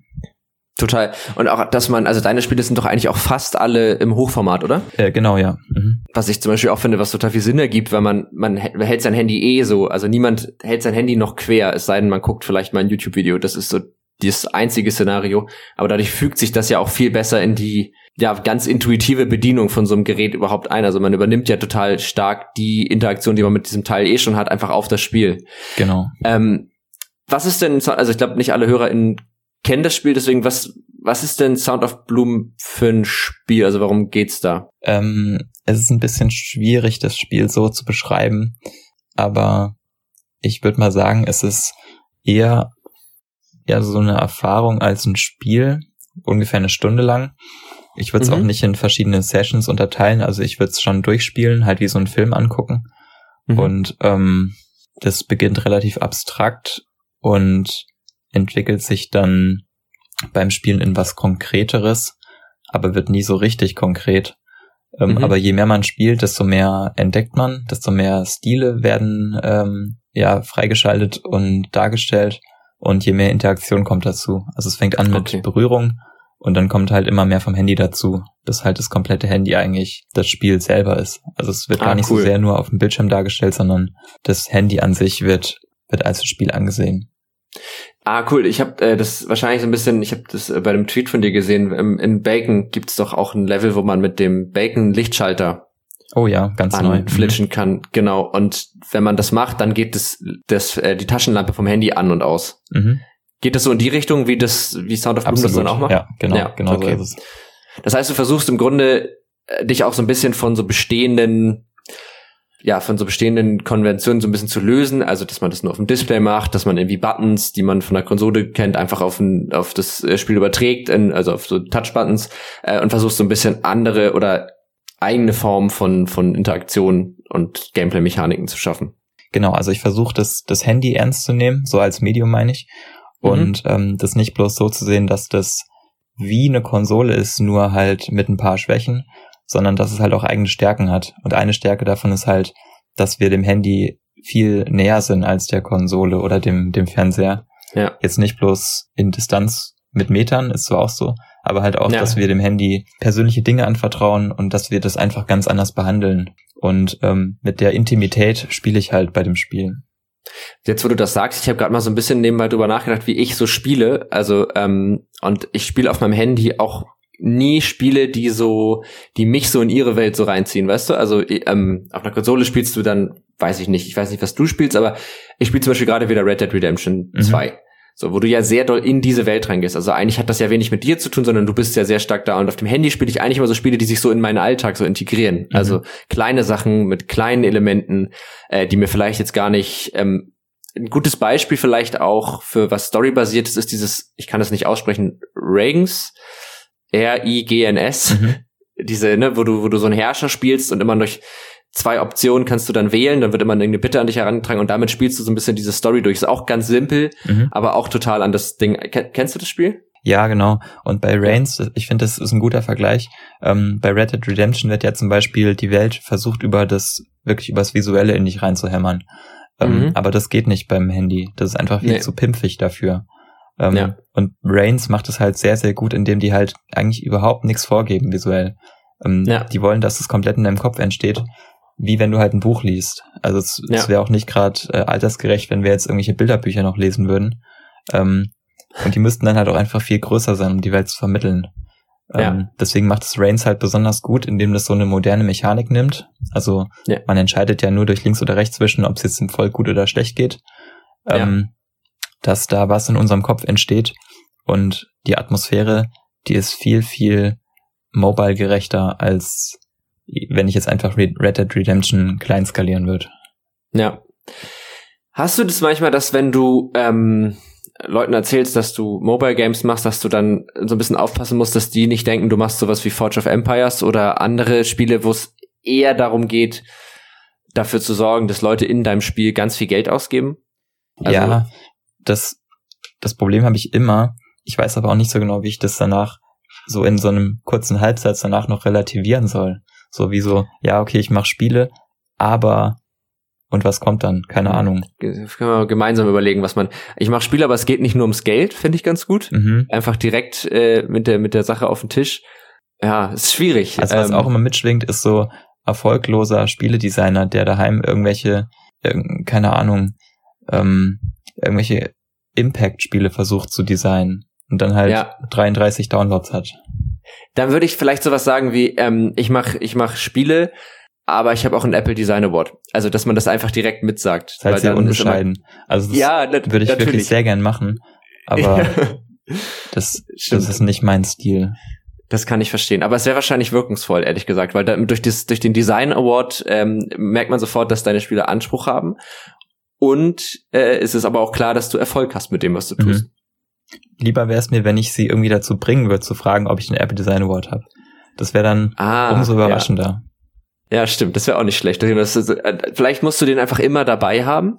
Total. Und auch, dass man, also deine Spiele sind doch eigentlich auch fast alle im Hochformat, oder? Äh, genau, ja. Mhm. Was ich zum Beispiel auch finde, was total viel Sinn ergibt, weil man, man hält sein Handy eh so, also niemand hält sein Handy noch quer, es sei denn, man guckt vielleicht mal ein YouTube-Video. Das ist so das einzige Szenario. Aber dadurch fügt sich das ja auch viel besser in die, ja, ganz intuitive Bedienung von so einem Gerät überhaupt ein. Also man übernimmt ja total stark die Interaktion, die man mit diesem Teil eh schon hat, einfach auf das Spiel. Genau. Ähm, was ist denn, also ich glaube, nicht alle HörerInnen kennen das Spiel, deswegen was, was ist denn Sound of Bloom für ein Spiel? Also warum geht's da? Ähm, es ist ein bisschen schwierig, das Spiel so zu beschreiben, aber ich würde mal sagen, es ist eher, eher so eine Erfahrung als ein Spiel, ungefähr eine Stunde lang. Ich würde es mhm. auch nicht in verschiedene Sessions unterteilen, also ich würde es schon durchspielen, halt wie so einen Film angucken. Mhm. Und ähm, das beginnt relativ abstrakt und entwickelt sich dann beim Spielen in was Konkreteres, aber wird nie so richtig konkret. Ähm, mhm. Aber je mehr man spielt, desto mehr entdeckt man, desto mehr Stile werden ähm, ja freigeschaltet und dargestellt und je mehr Interaktion kommt dazu. Also es fängt an mit okay. Berührung und dann kommt halt immer mehr vom Handy dazu, bis halt das komplette Handy eigentlich das Spiel selber ist. Also es wird ah, gar nicht cool. so sehr nur auf dem Bildschirm dargestellt, sondern das Handy an sich wird wird als Spiel angesehen. Ah, cool. Ich habe äh, das wahrscheinlich so ein bisschen, ich habe das äh, bei dem Tweet von dir gesehen. Im, in Bacon gibt's doch auch ein Level, wo man mit dem Bacon-Lichtschalter Oh ja, ganz neu. Mhm. Flitschen kann, genau. Und wenn man das macht, dann geht das, das äh, die Taschenlampe vom Handy an und aus. Mhm. Geht das so in die Richtung, wie das, wie Sound of Bloom das dann auch macht? Ja, genau, ja, genau okay. so Das heißt, du versuchst im Grunde äh, dich auch so ein bisschen von so bestehenden ja, von so bestehenden Konventionen so ein bisschen zu lösen, also dass man das nur auf dem Display macht, dass man irgendwie Buttons, die man von der Konsole kennt, einfach auf, ein, auf das äh, Spiel überträgt, in, also auf so Touch-Buttons äh, und versucht so ein bisschen andere oder eigene Formen von, von Interaktion und Gameplay-Mechaniken zu schaffen. Genau, also ich versuche das, das Handy ernst zu nehmen, so als Medium meine ich. Und mhm. ähm, das nicht bloß so zu sehen, dass das wie eine Konsole ist, nur halt mit ein paar Schwächen, sondern dass es halt auch eigene Stärken hat. Und eine Stärke davon ist halt, dass wir dem Handy viel näher sind als der Konsole oder dem, dem Fernseher. Ja. Jetzt nicht bloß in Distanz mit Metern, ist so auch so, aber halt auch, ja. dass wir dem Handy persönliche Dinge anvertrauen und dass wir das einfach ganz anders behandeln. Und ähm, mit der Intimität spiele ich halt bei dem Spiel. Jetzt, wo du das sagst, ich habe gerade mal so ein bisschen nebenbei drüber nachgedacht, wie ich so spiele. Also, ähm, und ich spiele auf meinem Handy auch nie Spiele, die so, die mich so in ihre Welt so reinziehen, weißt du? Also ähm, auf einer Konsole spielst du dann, weiß ich nicht, ich weiß nicht, was du spielst, aber ich spiele zum Beispiel gerade wieder Red Dead Redemption mhm. 2. So, wo du ja sehr doll in diese Welt reingehst. Also eigentlich hat das ja wenig mit dir zu tun, sondern du bist ja sehr stark da. Und auf dem Handy spiele ich eigentlich immer so Spiele, die sich so in meinen Alltag so integrieren. Mhm. Also kleine Sachen mit kleinen Elementen, äh, die mir vielleicht jetzt gar nicht ähm, ein gutes Beispiel vielleicht auch für was storybasiert ist, ist dieses, ich kann das nicht aussprechen, Reagans. R-I-G-N-S. Mhm. Diese, ne, wo du, wo du so einen Herrscher spielst und immer durch zwei Optionen kannst du dann wählen, dann wird immer eine Bitte an dich herangetragen und damit spielst du so ein bisschen diese Story durch. Ist auch ganz simpel, mhm. aber auch total an das Ding. Kennst du das Spiel? Ja, genau. Und bei Reigns, ich finde, das ist ein guter Vergleich. Ähm, bei Red Dead Redemption wird ja zum Beispiel die Welt versucht, über das, wirklich über das Visuelle in dich reinzuhämmern. Ähm, mhm. Aber das geht nicht beim Handy. Das ist einfach viel nee. zu pimpfig dafür. Ähm, ja. Und Reigns macht es halt sehr, sehr gut, indem die halt eigentlich überhaupt nichts vorgeben visuell. Ähm, ja. Die wollen, dass es komplett in deinem Kopf entsteht, wie wenn du halt ein Buch liest. Also es, ja. es wäre auch nicht gerade äh, altersgerecht, wenn wir jetzt irgendwelche Bilderbücher noch lesen würden. Ähm, und die müssten dann halt auch einfach viel größer sein, um die Welt zu vermitteln. Ähm, ja. Deswegen macht es Reigns halt besonders gut, indem das so eine moderne Mechanik nimmt. Also ja. man entscheidet ja nur durch links oder rechts zwischen, ob es jetzt im Volk gut oder schlecht geht. Ähm, dass da was in unserem Kopf entsteht und die Atmosphäre, die ist viel, viel mobile gerechter als wenn ich jetzt einfach Red Dead Redemption klein skalieren würde. Ja. Hast du das manchmal, dass wenn du, ähm, Leuten erzählst, dass du Mobile Games machst, dass du dann so ein bisschen aufpassen musst, dass die nicht denken, du machst sowas wie Forge of Empires oder andere Spiele, wo es eher darum geht, dafür zu sorgen, dass Leute in deinem Spiel ganz viel Geld ausgeben? Also ja, das, das Problem habe ich immer. Ich weiß aber auch nicht so genau, wie ich das danach so in so einem kurzen Halbsatz danach noch relativieren soll. So wie so, ja, okay, ich mache Spiele, aber und was kommt dann? Keine Ahnung. können wir gemeinsam überlegen, was man. Ich mache Spiele, aber es geht nicht nur ums Geld, finde ich ganz gut. Mhm. Einfach direkt äh, mit der mit der Sache auf den Tisch. Ja, ist schwierig. Also was ähm, auch immer mitschwingt, ist so erfolgloser Spieledesigner, der daheim irgendwelche, keine Ahnung, ähm, irgendwelche Impact-Spiele versucht zu designen und dann halt ja. 33 Downloads hat. Dann würde ich vielleicht sowas sagen wie, ähm, ich mache ich mach Spiele, aber ich habe auch ein Apple Design Award. Also, dass man das einfach direkt mitsagt. Das ist halt sehr unbescheiden. also, das ja, würde ich natürlich. wirklich sehr gern machen, aber das, das ist nicht mein Stil. Das kann ich verstehen. Aber es wäre wahrscheinlich wirkungsvoll, ehrlich gesagt, weil da, durch, das, durch den Design Award ähm, merkt man sofort, dass deine Spiele Anspruch haben. Und äh, es ist aber auch klar, dass du Erfolg hast mit dem, was du tust. Mhm. Lieber wäre es mir, wenn ich sie irgendwie dazu bringen würde, zu fragen, ob ich den Apple Design Award habe. Das wäre dann ah, umso überraschender. Ja. ja stimmt. Das wäre auch nicht schlecht. Äh, vielleicht musst du den einfach immer dabei haben.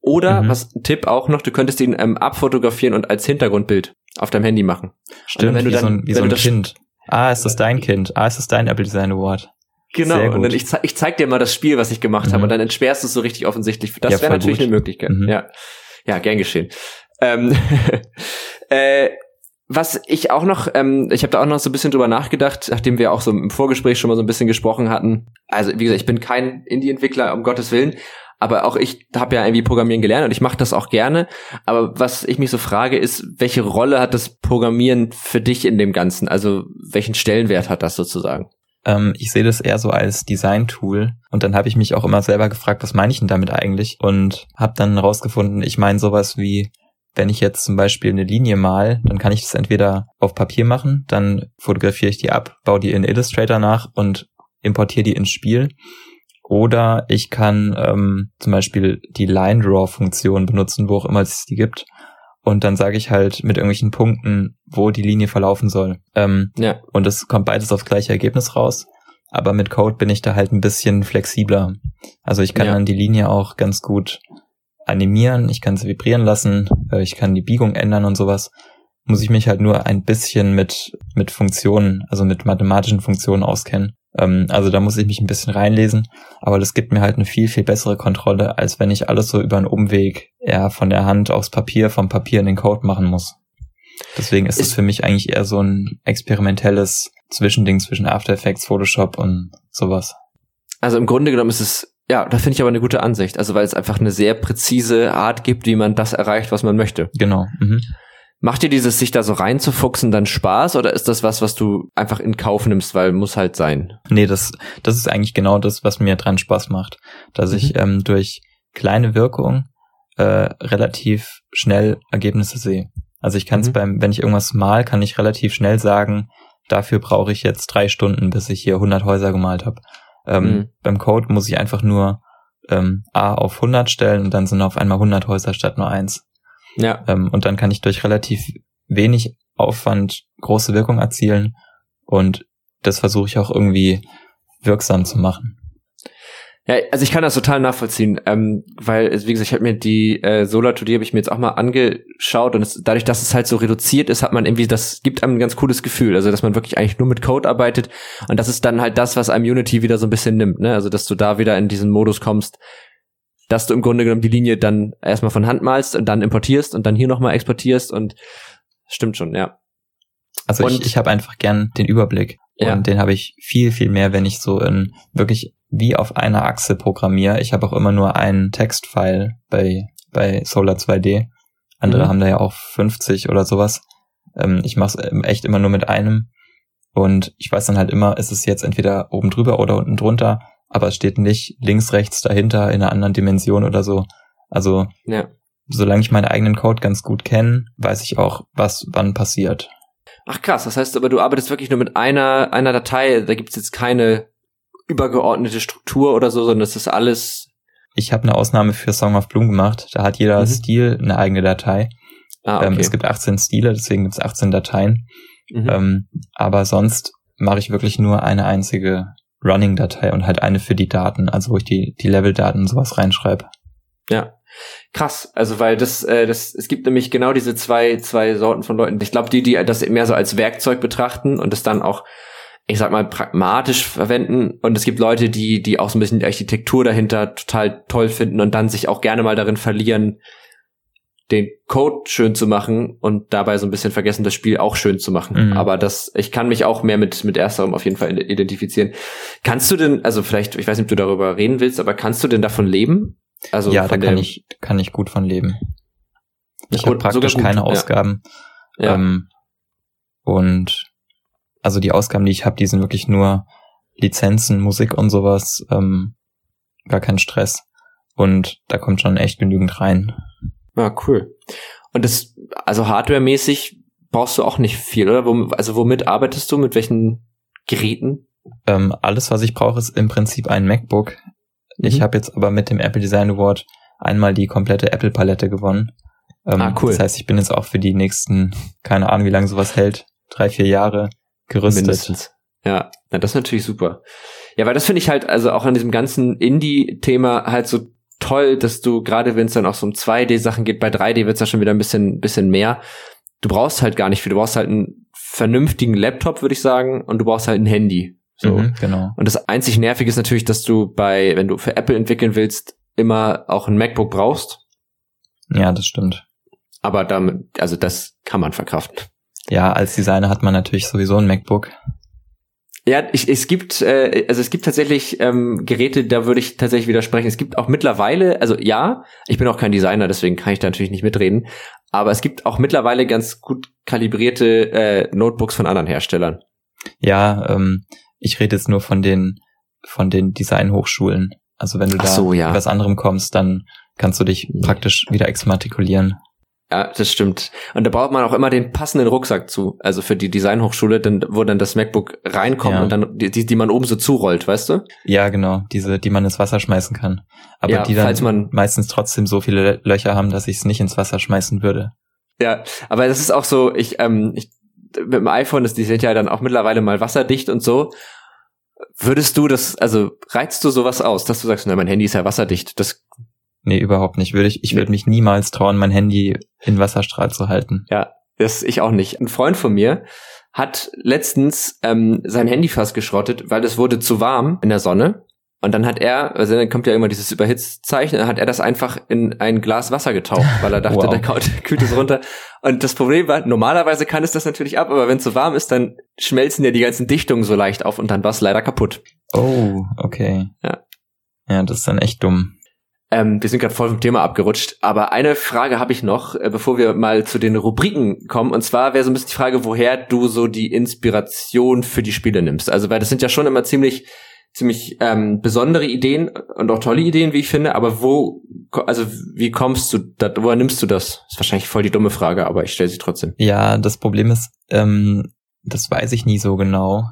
Oder, mhm. was Tipp auch noch, du könntest ihn ähm, abfotografieren und als Hintergrundbild auf deinem Handy machen. Stimmt, wenn du wie dann, so ein, wie so ein Kind. Ah, ist das dein Kind? Ah, ist das dein Apple Design Award? Genau, und dann ich, zeig, ich zeig dir mal das Spiel, was ich gemacht mhm. habe, und dann entsperrst du es so richtig offensichtlich. Das ja, wäre natürlich gut. eine Möglichkeit. Mhm. Ja. ja, gern geschehen. Ähm, äh, was ich auch noch, ähm, ich habe da auch noch so ein bisschen drüber nachgedacht, nachdem wir auch so im Vorgespräch schon mal so ein bisschen gesprochen hatten. Also wie gesagt, ich bin kein Indie-Entwickler, um Gottes Willen, aber auch ich habe ja irgendwie Programmieren gelernt und ich mache das auch gerne. Aber was ich mich so frage, ist, welche Rolle hat das Programmieren für dich in dem Ganzen? Also welchen Stellenwert hat das sozusagen? Ähm, ich sehe das eher so als Design-Tool. Und dann habe ich mich auch immer selber gefragt, was meine ich denn damit eigentlich? Und habe dann rausgefunden, ich meine sowas wie wenn ich jetzt zum Beispiel eine Linie mal, dann kann ich das entweder auf Papier machen, dann fotografiere ich die ab, baue die in Illustrator nach und importiere die ins Spiel. Oder ich kann ähm, zum Beispiel die Line Draw Funktion benutzen, wo auch immer es die gibt. Und dann sage ich halt mit irgendwelchen Punkten, wo die Linie verlaufen soll. Ähm, ja. Und es kommt beides aufs gleiche Ergebnis raus. Aber mit Code bin ich da halt ein bisschen flexibler. Also ich kann ja. dann die Linie auch ganz gut animieren, ich kann sie vibrieren lassen, äh, ich kann die Biegung ändern und sowas. Muss ich mich halt nur ein bisschen mit, mit Funktionen, also mit mathematischen Funktionen auskennen. Ähm, also da muss ich mich ein bisschen reinlesen, aber das gibt mir halt eine viel, viel bessere Kontrolle, als wenn ich alles so über einen Umweg eher von der Hand aufs Papier, vom Papier in den Code machen muss. Deswegen ist es für mich eigentlich eher so ein experimentelles Zwischending zwischen After Effects, Photoshop und sowas. Also im Grunde genommen ist es ja, da finde ich aber eine gute Ansicht. Also weil es einfach eine sehr präzise Art gibt, wie man das erreicht, was man möchte. Genau. Mhm. Macht dir dieses sich da so reinzufuchsen dann Spaß oder ist das was, was du einfach in Kauf nimmst, weil muss halt sein? Nee, das, das ist eigentlich genau das, was mir dran Spaß macht. Dass mhm. ich ähm, durch kleine Wirkung äh, relativ schnell Ergebnisse sehe. Also ich kann es mhm. beim, wenn ich irgendwas mal, kann ich relativ schnell sagen, dafür brauche ich jetzt drei Stunden, bis ich hier 100 Häuser gemalt habe. Ähm, mhm. Beim Code muss ich einfach nur ähm, A auf 100 stellen und dann sind auf einmal 100 Häuser statt nur eins. Ja. Ähm, und dann kann ich durch relativ wenig Aufwand große Wirkung erzielen und das versuche ich auch irgendwie wirksam zu machen. Ja, also ich kann das total nachvollziehen, ähm, weil, wie gesagt, ich habe mir die äh, Solar 2D habe ich mir jetzt auch mal angeschaut und es, dadurch, dass es halt so reduziert ist, hat man irgendwie, das gibt einem ein ganz cooles Gefühl, also dass man wirklich eigentlich nur mit Code arbeitet und das ist dann halt das, was einem Unity wieder so ein bisschen nimmt, ne? Also dass du da wieder in diesen Modus kommst, dass du im Grunde genommen die Linie dann erstmal von Hand malst und dann importierst und dann hier nochmal exportierst und stimmt schon, ja. Also und ich, ich habe einfach gern den Überblick. Ja. Und den habe ich viel, viel mehr, wenn ich so in wirklich wie auf einer Achse programmiere. Ich habe auch immer nur einen Textfile bei, bei Solar 2D. Andere mhm. haben da ja auch 50 oder sowas. Ähm, ich mache es echt immer nur mit einem. Und ich weiß dann halt immer, ist es jetzt entweder oben drüber oder unten drunter, aber es steht nicht links, rechts dahinter in einer anderen Dimension oder so. Also, ja. solange ich meinen eigenen Code ganz gut kenne, weiß ich auch, was wann passiert. Ach krass, das heißt aber, du arbeitest wirklich nur mit einer, einer Datei, da gibt's jetzt keine übergeordnete Struktur oder so, sondern es ist alles. Ich habe eine Ausnahme für Song of Bloom gemacht. Da hat jeder mhm. Stil eine eigene Datei. Ah, okay. ähm, es gibt 18 Stile, deswegen gibt es 18 Dateien. Mhm. Ähm, aber sonst mache ich wirklich nur eine einzige Running-Datei und halt eine für die Daten, also wo ich die, die Level-Daten und sowas reinschreibe. Ja. Krass, also weil das, äh, das, es gibt nämlich genau diese zwei, zwei Sorten von Leuten. Ich glaube, die, die das mehr so als Werkzeug betrachten und es dann auch, ich sag mal, pragmatisch verwenden. Und es gibt Leute, die, die auch so ein bisschen die Architektur dahinter total toll finden und dann sich auch gerne mal darin verlieren, den Code schön zu machen und dabei so ein bisschen vergessen, das Spiel auch schön zu machen. Mhm. Aber das, ich kann mich auch mehr mit, mit ersterem auf jeden Fall identifizieren. Kannst du denn, also vielleicht, ich weiß nicht, ob du darüber reden willst, aber kannst du denn davon leben? Also ja, da kann ich, kann ich gut von leben. Ich habe praktisch keine Ausgaben. Ja. Ähm, und also die Ausgaben, die ich habe, die sind wirklich nur Lizenzen, Musik und sowas. Ähm, gar kein Stress. Und da kommt schon echt genügend rein. Ja, cool. Und das, also hardwaremäßig brauchst du auch nicht viel, oder? also womit arbeitest du? Mit welchen Geräten? Ähm, alles, was ich brauche, ist im Prinzip ein MacBook. Mhm. Ich habe jetzt aber mit dem Apple Design Award einmal die komplette Apple-Palette gewonnen. Ähm, ah, cool. Das heißt, ich bin jetzt auch für die nächsten, keine Ahnung, wie lange sowas hält, drei, vier Jahre gerüstet. Mindestens. Ja, na, das ist natürlich super. Ja, weil das finde ich halt, also auch an diesem ganzen Indie-Thema halt so toll, dass du, gerade wenn es dann auch so um 2D-Sachen geht, bei 3D wird es ja schon wieder ein bisschen, bisschen mehr. Du brauchst halt gar nicht viel. Du brauchst halt einen vernünftigen Laptop, würde ich sagen, und du brauchst halt ein Handy. So. Mhm, genau. Und das einzig Nervige ist natürlich, dass du bei, wenn du für Apple entwickeln willst, immer auch ein MacBook brauchst. Ja, das stimmt. Aber damit, also das kann man verkraften. Ja, als Designer hat man natürlich sowieso ein MacBook. Ja, ich, es gibt, äh, also es gibt tatsächlich ähm, Geräte, da würde ich tatsächlich widersprechen. Es gibt auch mittlerweile, also ja, ich bin auch kein Designer, deswegen kann ich da natürlich nicht mitreden, aber es gibt auch mittlerweile ganz gut kalibrierte äh, Notebooks von anderen Herstellern. Ja, ähm, ich rede jetzt nur von den, von den Designhochschulen. Also wenn du da so, ja. was anderem kommst, dann kannst du dich praktisch wieder exmatrikulieren. Ja, das stimmt. Und da braucht man auch immer den passenden Rucksack zu. Also für die Designhochschule, dann, wo dann das MacBook reinkommt ja. und dann die, die man oben so zurollt, weißt du? Ja, genau. Diese, die man ins Wasser schmeißen kann. Aber ja, die dann man, meistens trotzdem so viele Löcher haben, dass ich es nicht ins Wasser schmeißen würde. Ja, aber das ist auch so, ich, ähm, ich mit dem iPhone, das, die sind ja dann auch mittlerweile mal wasserdicht und so. Würdest du das, also reizt du sowas aus, dass du sagst, na, mein Handy ist ja wasserdicht, das Nee, überhaupt nicht. Würde ich, ich würde mich niemals trauen, mein Handy in Wasserstrahl zu halten. Ja, das ich auch nicht. Ein Freund von mir hat letztens ähm, sein Handy fast geschrottet, weil es wurde zu warm in der Sonne und dann hat er, also dann kommt ja immer dieses Überhitzzeichen, dann hat er das einfach in ein Glas Wasser getaucht, weil er dachte, wow. der kühlt es runter. Und das Problem war, normalerweise kann es das natürlich ab, aber wenn es so warm ist, dann schmelzen ja die ganzen Dichtungen so leicht auf und dann war es leider kaputt. Oh, okay. Ja. Ja, das ist dann echt dumm. Ähm, wir sind gerade voll vom Thema abgerutscht, aber eine Frage habe ich noch, äh, bevor wir mal zu den Rubriken kommen. Und zwar wäre so ein bisschen die Frage, woher du so die Inspiration für die Spiele nimmst. Also, weil das sind ja schon immer ziemlich ziemlich ähm, besondere Ideen und auch tolle Ideen, wie ich finde. Aber wo, also wie kommst du, da, woher nimmst du das? Ist wahrscheinlich voll die dumme Frage, aber ich stelle sie trotzdem. Ja, das Problem ist, ähm, das weiß ich nie so genau.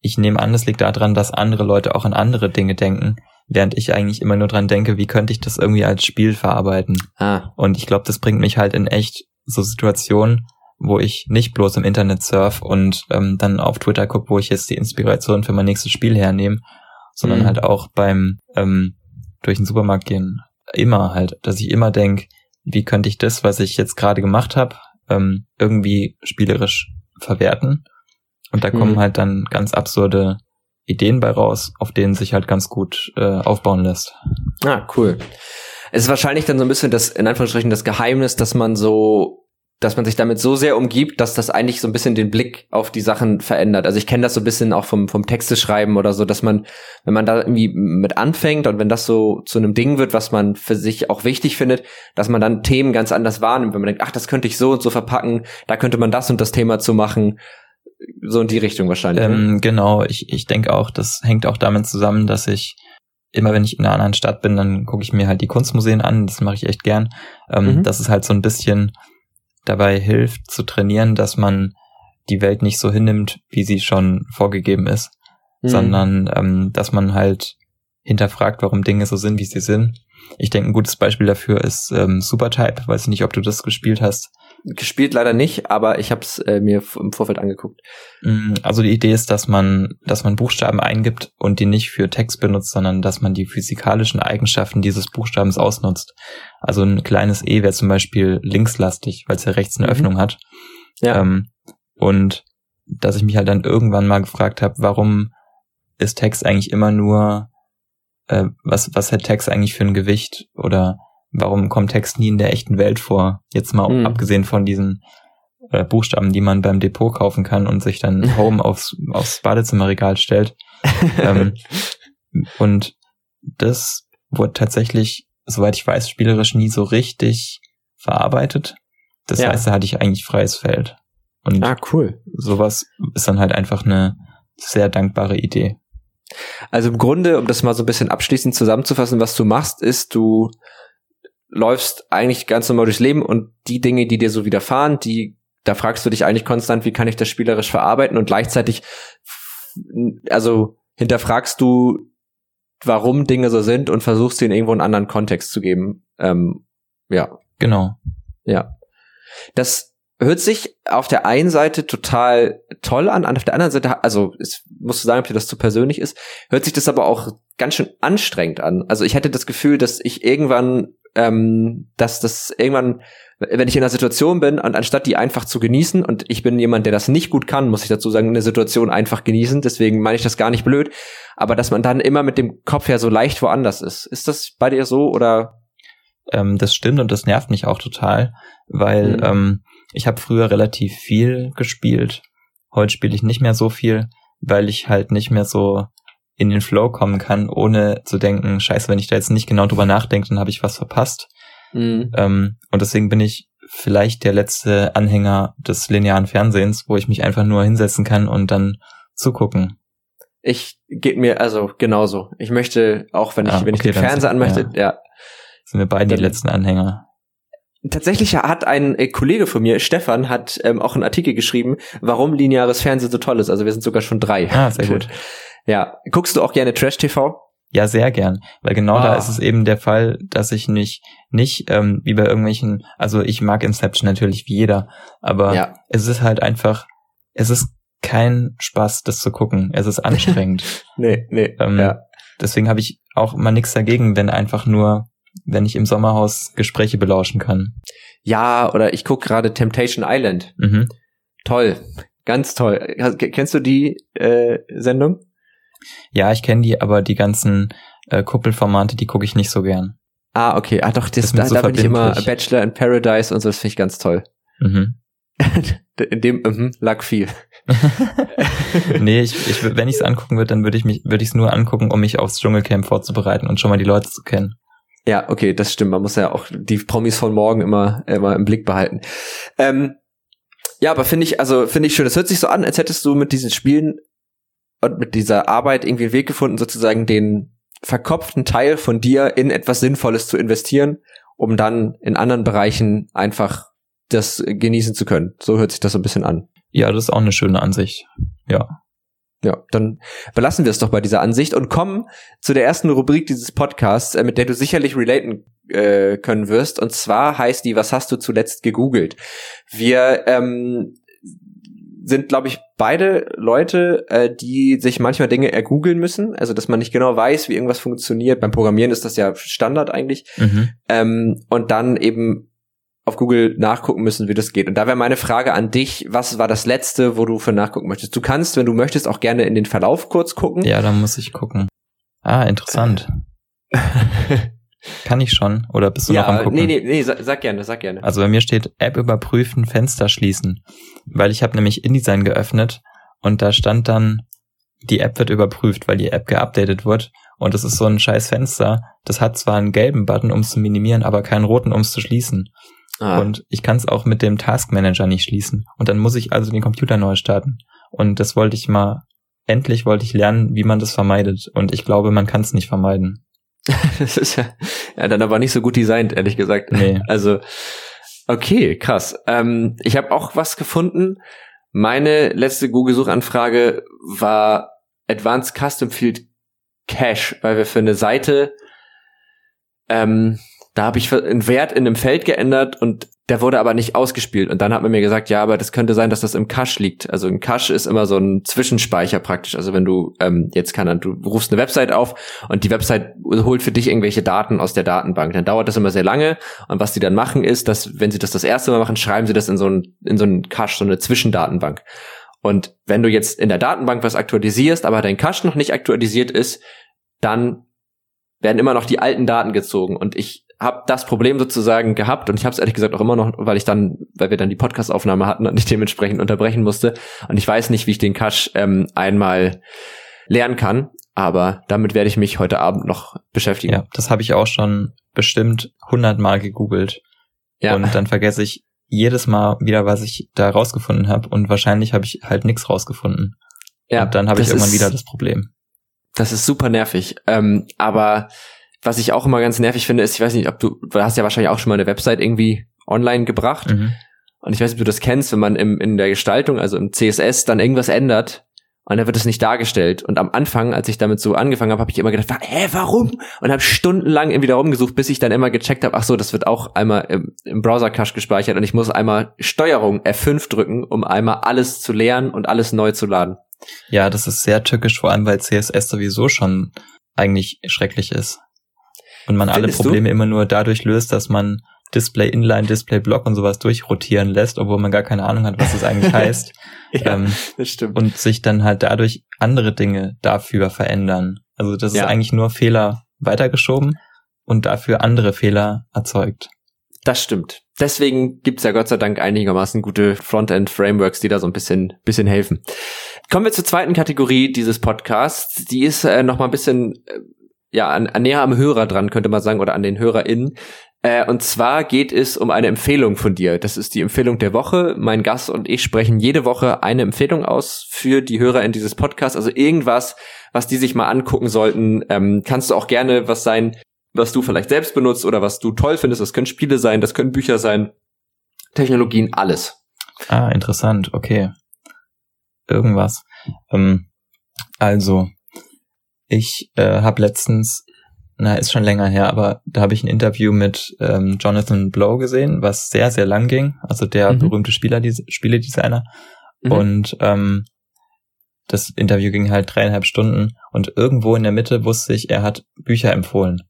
Ich nehme an, das liegt daran, dass andere Leute auch an andere Dinge denken, während ich eigentlich immer nur dran denke, wie könnte ich das irgendwie als Spiel verarbeiten. Ah. Und ich glaube, das bringt mich halt in echt so Situationen, wo ich nicht bloß im Internet surf und ähm, dann auf Twitter gucke, wo ich jetzt die Inspiration für mein nächstes Spiel hernehme, sondern mhm. halt auch beim ähm, durch den Supermarkt gehen immer halt, dass ich immer denk, wie könnte ich das, was ich jetzt gerade gemacht habe, ähm, irgendwie spielerisch verwerten. Und da kommen mhm. halt dann ganz absurde Ideen bei raus, auf denen sich halt ganz gut äh, aufbauen lässt. Ah, cool. Es ist wahrscheinlich dann so ein bisschen das, in Anführungsstrichen, das Geheimnis, dass man so dass man sich damit so sehr umgibt, dass das eigentlich so ein bisschen den Blick auf die Sachen verändert. Also ich kenne das so ein bisschen auch vom, vom Texte schreiben oder so, dass man, wenn man da irgendwie mit anfängt und wenn das so zu einem Ding wird, was man für sich auch wichtig findet, dass man dann Themen ganz anders wahrnimmt, wenn man denkt, ach, das könnte ich so und so verpacken, da könnte man das und das Thema zu machen. So in die Richtung wahrscheinlich. Ne? Ähm, genau, ich, ich denke auch, das hängt auch damit zusammen, dass ich immer wenn ich in einer anderen Stadt bin, dann gucke ich mir halt die Kunstmuseen an, das mache ich echt gern. Ähm, mhm. Das ist halt so ein bisschen dabei hilft zu trainieren, dass man die Welt nicht so hinnimmt, wie sie schon vorgegeben ist, mhm. sondern ähm, dass man halt hinterfragt, warum Dinge so sind, wie sie sind. Ich denke, ein gutes Beispiel dafür ist ähm, Supertype, weiß nicht, ob du das gespielt hast. Gespielt leider nicht, aber ich habe es äh, mir im Vorfeld angeguckt. Mm, also die Idee ist, dass man, dass man Buchstaben eingibt und die nicht für Text benutzt, sondern dass man die physikalischen Eigenschaften dieses Buchstabens ausnutzt. Also ein kleines E wäre zum Beispiel linkslastig, weil es ja rechts eine mhm. Öffnung hat. Ja. Ähm, und dass ich mich halt dann irgendwann mal gefragt habe, warum ist Text eigentlich immer nur, äh, was, was hat Text eigentlich für ein Gewicht oder warum kommt Text nie in der echten Welt vor? Jetzt mal mhm. abgesehen von diesen äh, Buchstaben, die man beim Depot kaufen kann und sich dann Home aufs, aufs Badezimmerregal stellt. ähm, und das wurde tatsächlich, soweit ich weiß, spielerisch nie so richtig verarbeitet. Das ja. heißt, da hatte ich eigentlich freies Feld. Und ah, cool. sowas ist dann halt einfach eine sehr dankbare Idee. Also im Grunde, um das mal so ein bisschen abschließend zusammenzufassen, was du machst, ist, du läufst eigentlich ganz normal durchs Leben und die Dinge, die dir so widerfahren, die, da fragst du dich eigentlich konstant, wie kann ich das spielerisch verarbeiten und gleichzeitig, also hinterfragst du, warum Dinge so sind und versuchst sie in irgendwo einen anderen Kontext zu geben. Ähm, ja. Genau. Ja. Das hört sich auf der einen Seite total toll an, auf der anderen Seite, also es musst du sagen, ob dir das zu persönlich ist, hört sich das aber auch ganz schön anstrengend an. Also ich hätte das Gefühl, dass ich irgendwann ähm, dass das irgendwann, wenn ich in einer Situation bin und anstatt die einfach zu genießen und ich bin jemand, der das nicht gut kann, muss ich dazu sagen, eine Situation einfach genießen, deswegen meine ich das gar nicht blöd, aber dass man dann immer mit dem Kopf ja so leicht woanders ist. Ist das bei dir so oder? Ähm, das stimmt und das nervt mich auch total, weil mhm. ähm, ich habe früher relativ viel gespielt. Heute spiele ich nicht mehr so viel, weil ich halt nicht mehr so in den Flow kommen kann, ohne zu denken, scheiße, wenn ich da jetzt nicht genau drüber nachdenke, dann habe ich was verpasst. Mhm. Ähm, und deswegen bin ich vielleicht der letzte Anhänger des linearen Fernsehens, wo ich mich einfach nur hinsetzen kann und dann zugucken. Ich geht mir also genauso. Ich möchte, auch wenn ich, ah, wenn ich den Fernseher anmöchte, ja. ja. Sind wir beide die letzten Anhänger. Tatsächlich hat ein äh, Kollege von mir, Stefan, hat ähm, auch einen Artikel geschrieben, warum lineares Fernsehen so toll ist. Also wir sind sogar schon drei. Ah, sehr gut. Ja. Guckst du auch gerne Trash-TV? Ja, sehr gern, weil genau ah. da ist es eben der Fall, dass ich nicht nicht ähm, wie bei irgendwelchen, also ich mag Inception natürlich wie jeder, aber ja. es ist halt einfach, es ist kein Spaß, das zu gucken. Es ist anstrengend. nee, nee. Ähm, ja. Deswegen habe ich auch mal nichts dagegen, wenn einfach nur, wenn ich im Sommerhaus Gespräche belauschen kann. Ja, oder ich guck gerade Temptation Island. Mhm. Toll, ganz toll. Kennst du die äh, Sendung? Ja, ich kenne die, aber die ganzen äh, Kuppelformate, die gucke ich nicht so gern. Ah, okay. Ah, doch, das, das da, so da bin ich immer Bachelor in Paradise und so, das finde ich ganz toll. Mhm. in dem mhm, lag viel. nee, ich, ich, wenn ich es angucken würde, dann würde ich mich, würde ich es nur angucken, um mich aufs Dschungelcamp vorzubereiten und schon mal die Leute zu kennen. Ja, okay, das stimmt. Man muss ja auch die Promis von morgen immer, immer im Blick behalten. Ähm, ja, aber finde ich, also finde ich schön. Das hört sich so an, als hättest du mit diesen Spielen und mit dieser Arbeit irgendwie einen Weg gefunden, sozusagen den verkopften Teil von dir in etwas Sinnvolles zu investieren, um dann in anderen Bereichen einfach das genießen zu können. So hört sich das so ein bisschen an. Ja, das ist auch eine schöne Ansicht. Ja. Ja, dann belassen wir es doch bei dieser Ansicht und kommen zu der ersten Rubrik dieses Podcasts, äh, mit der du sicherlich relaten äh, können wirst. Und zwar heißt die, was hast du zuletzt gegoogelt? Wir ähm, sind, glaube ich, beide Leute, äh, die sich manchmal Dinge ergoogeln müssen. Also, dass man nicht genau weiß, wie irgendwas funktioniert. Beim Programmieren ist das ja Standard eigentlich. Mhm. Ähm, und dann eben auf Google nachgucken müssen, wie das geht. Und da wäre meine Frage an dich, was war das letzte, wo du für nachgucken möchtest? Du kannst, wenn du möchtest, auch gerne in den Verlauf kurz gucken. Ja, dann muss ich gucken. Ah, interessant. Kann ich schon? Oder bist du ja, noch am gucken? Nee, nee, nee, sag, sag, gerne, sag gerne. Also bei mir steht App überprüfen, Fenster schließen. Weil ich habe nämlich InDesign geöffnet und da stand dann, die App wird überprüft, weil die App geupdatet wird. Und das ist so ein scheiß Fenster. Das hat zwar einen gelben Button, um es zu minimieren, aber keinen roten, um es zu schließen. Ah. Und ich kann es auch mit dem Task Manager nicht schließen. Und dann muss ich also den Computer neu starten. Und das wollte ich mal, endlich wollte ich lernen, wie man das vermeidet. Und ich glaube, man kann es nicht vermeiden. das ist ja, ja dann aber nicht so gut designt, ehrlich gesagt. Nee. Also, okay, krass. Ähm, ich habe auch was gefunden. Meine letzte Google-Suchanfrage war Advanced Custom Field Cache, weil wir für eine Seite, ähm, da habe ich einen Wert in einem Feld geändert und der wurde aber nicht ausgespielt. Und dann hat man mir gesagt, ja, aber das könnte sein, dass das im Cache liegt. Also ein Cache ist immer so ein Zwischenspeicher praktisch. Also wenn du ähm, jetzt kann, du rufst eine Website auf und die Website holt für dich irgendwelche Daten aus der Datenbank. Dann dauert das immer sehr lange. Und was die dann machen ist, dass wenn sie das das erste Mal machen, schreiben sie das in so ein in so einen Cache, so eine Zwischendatenbank. Und wenn du jetzt in der Datenbank was aktualisierst, aber dein Cache noch nicht aktualisiert ist, dann werden immer noch die alten Daten gezogen. Und ich habe das Problem sozusagen gehabt und ich habe es ehrlich gesagt auch immer noch, weil ich dann, weil wir dann die Podcastaufnahme hatten und ich dementsprechend unterbrechen musste. Und ich weiß nicht, wie ich den Cache ähm, einmal lernen kann, aber damit werde ich mich heute Abend noch beschäftigen. Ja, das habe ich auch schon bestimmt hundertmal gegoogelt. Ja. Und dann vergesse ich jedes Mal wieder, was ich da rausgefunden habe und wahrscheinlich habe ich halt nichts rausgefunden. Ja, und dann habe ich irgendwann ist, wieder das Problem. Das ist super nervig. Ähm, aber was ich auch immer ganz nervig finde, ist, ich weiß nicht, ob du, du hast ja wahrscheinlich auch schon mal eine Website irgendwie online gebracht. Mhm. Und ich weiß nicht, ob du das kennst, wenn man im, in der Gestaltung, also im CSS, dann irgendwas ändert und dann wird es nicht dargestellt. Und am Anfang, als ich damit so angefangen habe, habe ich immer gedacht, hä, warum? Und habe stundenlang irgendwie da rumgesucht, bis ich dann immer gecheckt habe, ach so, das wird auch einmal im, im Browser-Cache gespeichert und ich muss einmal Steuerung F5 drücken, um einmal alles zu leeren und alles neu zu laden. Ja, das ist sehr tückisch, vor allem weil CSS sowieso schon eigentlich schrecklich ist. Und man Findest alle Probleme du? immer nur dadurch löst, dass man Display Inline, Display Block und sowas durchrotieren lässt, obwohl man gar keine Ahnung hat, was das eigentlich heißt. ja, ähm, das stimmt. Und sich dann halt dadurch andere Dinge dafür verändern. Also das ja. ist eigentlich nur Fehler weitergeschoben und dafür andere Fehler erzeugt. Das stimmt. Deswegen gibt's ja Gott sei Dank einigermaßen gute Frontend-Frameworks, die da so ein bisschen, bisschen helfen. Kommen wir zur zweiten Kategorie dieses Podcasts. Die ist äh, noch mal ein bisschen äh, ja, an, an näher am Hörer dran, könnte man sagen, oder an den HörerInnen. Äh, und zwar geht es um eine Empfehlung von dir. Das ist die Empfehlung der Woche. Mein Gast und ich sprechen jede Woche eine Empfehlung aus für die Hörer in dieses Podcast. Also irgendwas, was die sich mal angucken sollten. Ähm, kannst du auch gerne was sein, was du vielleicht selbst benutzt oder was du toll findest. Das können Spiele sein, das können Bücher sein, Technologien, alles. Ah, interessant. Okay. Irgendwas. Ähm, also, ich äh, habe letztens, na, ist schon länger her, aber da habe ich ein Interview mit ähm, Jonathan Blow gesehen, was sehr, sehr lang ging. Also der mhm. berühmte Spieler, Spieledesigner. Mhm. Und ähm, das Interview ging halt dreieinhalb Stunden und irgendwo in der Mitte wusste ich, er hat Bücher empfohlen.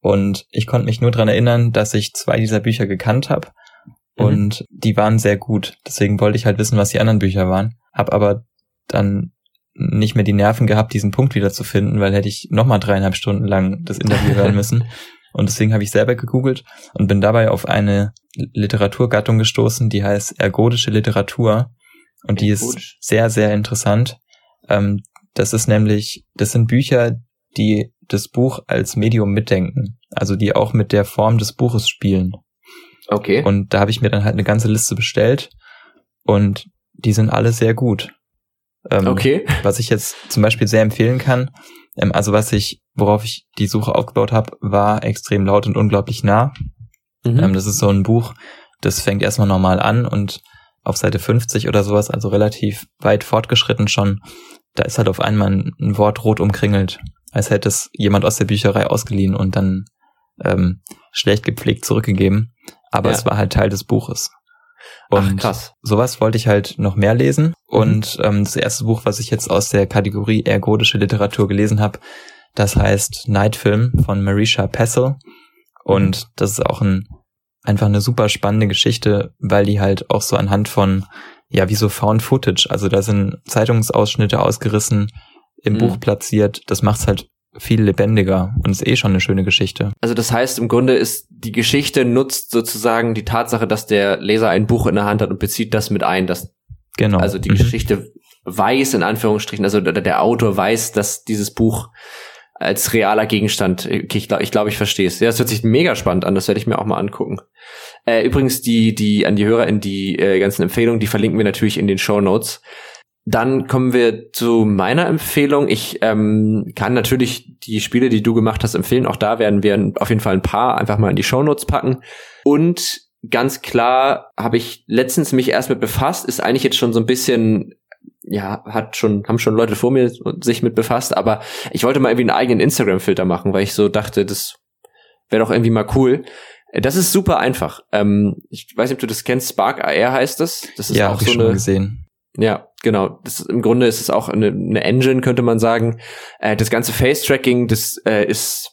Und ich konnte mich nur dran erinnern, dass ich zwei dieser Bücher gekannt habe mhm. und die waren sehr gut. Deswegen wollte ich halt wissen, was die anderen Bücher waren. Hab aber dann nicht mehr die Nerven gehabt, diesen Punkt wieder zu finden, weil hätte ich nochmal dreieinhalb Stunden lang das Interview hören müssen. Und deswegen habe ich selber gegoogelt und bin dabei auf eine Literaturgattung gestoßen, die heißt ergodische Literatur. Und die ist sehr, sehr interessant. Ähm, das ist nämlich, das sind Bücher, die das Buch als Medium mitdenken. Also die auch mit der Form des Buches spielen. Okay. Und da habe ich mir dann halt eine ganze Liste bestellt und die sind alle sehr gut. Ähm, okay. Was ich jetzt zum Beispiel sehr empfehlen kann, ähm, also was ich, worauf ich die Suche aufgebaut habe, war extrem laut und unglaublich nah. Mhm. Ähm, das ist so ein Buch, das fängt erstmal normal an und auf Seite 50 oder sowas, also relativ weit fortgeschritten schon, da ist halt auf einmal ein, ein Wort rot umkringelt, als hätte es jemand aus der Bücherei ausgeliehen und dann ähm, schlecht gepflegt zurückgegeben. Aber ja. es war halt Teil des Buches. Und Ach, krass. sowas wollte ich halt noch mehr lesen. Mhm. Und ähm, das erste Buch, was ich jetzt aus der Kategorie ergodische Literatur gelesen habe, das heißt Nightfilm von Marisha Pessel. Und das ist auch ein einfach eine super spannende Geschichte, weil die halt auch so anhand von, ja, wie so Found Footage, also da sind Zeitungsausschnitte ausgerissen, im mhm. Buch platziert. Das macht's halt viel lebendiger und ist eh schon eine schöne Geschichte. Also das heißt, im Grunde ist die Geschichte nutzt sozusagen die Tatsache, dass der Leser ein Buch in der Hand hat und bezieht das mit ein, dass genau. also die mhm. Geschichte weiß in Anführungsstrichen, also der Autor weiß, dass dieses Buch als realer Gegenstand, ich glaube, ich, glaub, ich verstehe es. Ja, das hört sich mega spannend an, das werde ich mir auch mal angucken. Äh, übrigens, die, die, an die Hörer in die äh, ganzen Empfehlungen, die verlinken wir natürlich in den Show Notes. Dann kommen wir zu meiner Empfehlung. Ich ähm, kann natürlich die Spiele, die du gemacht hast, empfehlen. Auch da werden wir auf jeden Fall ein paar einfach mal in die Shownotes packen. Und ganz klar habe ich letztens mich erst mit befasst, ist eigentlich jetzt schon so ein bisschen ja, hat schon, haben schon Leute vor mir sich mit befasst, aber ich wollte mal irgendwie einen eigenen Instagram-Filter machen, weil ich so dachte, das wäre doch irgendwie mal cool. Das ist super einfach. Ähm, ich weiß nicht, ob du das kennst. Spark AR heißt das. Das ist ja, auch so eine. gesehen. Ja, genau. Das ist, Im Grunde ist es auch eine, eine Engine, könnte man sagen. Äh, das ganze Face-Tracking, das äh, ist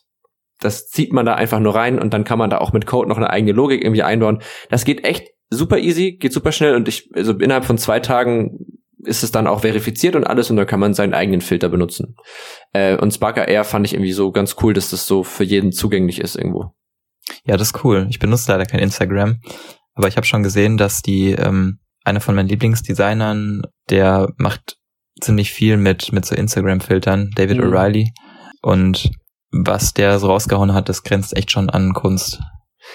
das zieht man da einfach nur rein und dann kann man da auch mit Code noch eine eigene Logik irgendwie einbauen. Das geht echt super easy, geht super schnell und ich, also innerhalb von zwei Tagen ist es dann auch verifiziert und alles und dann kann man seinen eigenen Filter benutzen. Äh, und Sparker Air fand ich irgendwie so ganz cool, dass das so für jeden zugänglich ist irgendwo. Ja, das ist cool. Ich benutze leider kein Instagram, aber ich habe schon gesehen, dass die ähm, einer von meinen Lieblingsdesignern, der macht ziemlich viel mit mit so Instagram-Filtern, David mhm. O'Reilly. Und was der so rausgehauen hat, das grenzt echt schon an Kunst.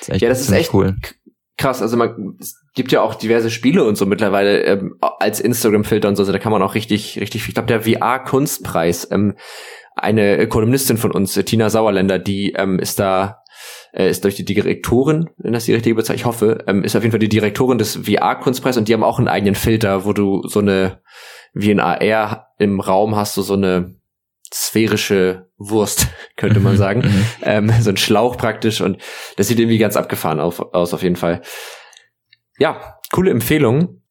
Das ja, das ist echt cool. Krass, also man es gibt ja auch diverse Spiele und so mittlerweile ähm, als Instagram-Filter und so, also da kann man auch richtig, richtig viel. Ich glaube, der VR-Kunstpreis, ähm, eine Kolumnistin von uns, Tina Sauerländer, die ähm, ist da äh, ist durch die Direktorin, wenn das die richtige Bezeichnung, ich hoffe, ähm, ist auf jeden Fall die Direktorin des VR-Kunstpreises und die haben auch einen eigenen Filter, wo du so eine, wie in AR im Raum hast du so eine sphärische Wurst, könnte man mhm, sagen. Mhm. ähm, so ein Schlauch praktisch und das sieht irgendwie ganz abgefahren auf, aus auf jeden Fall. Ja, coole Empfehlung.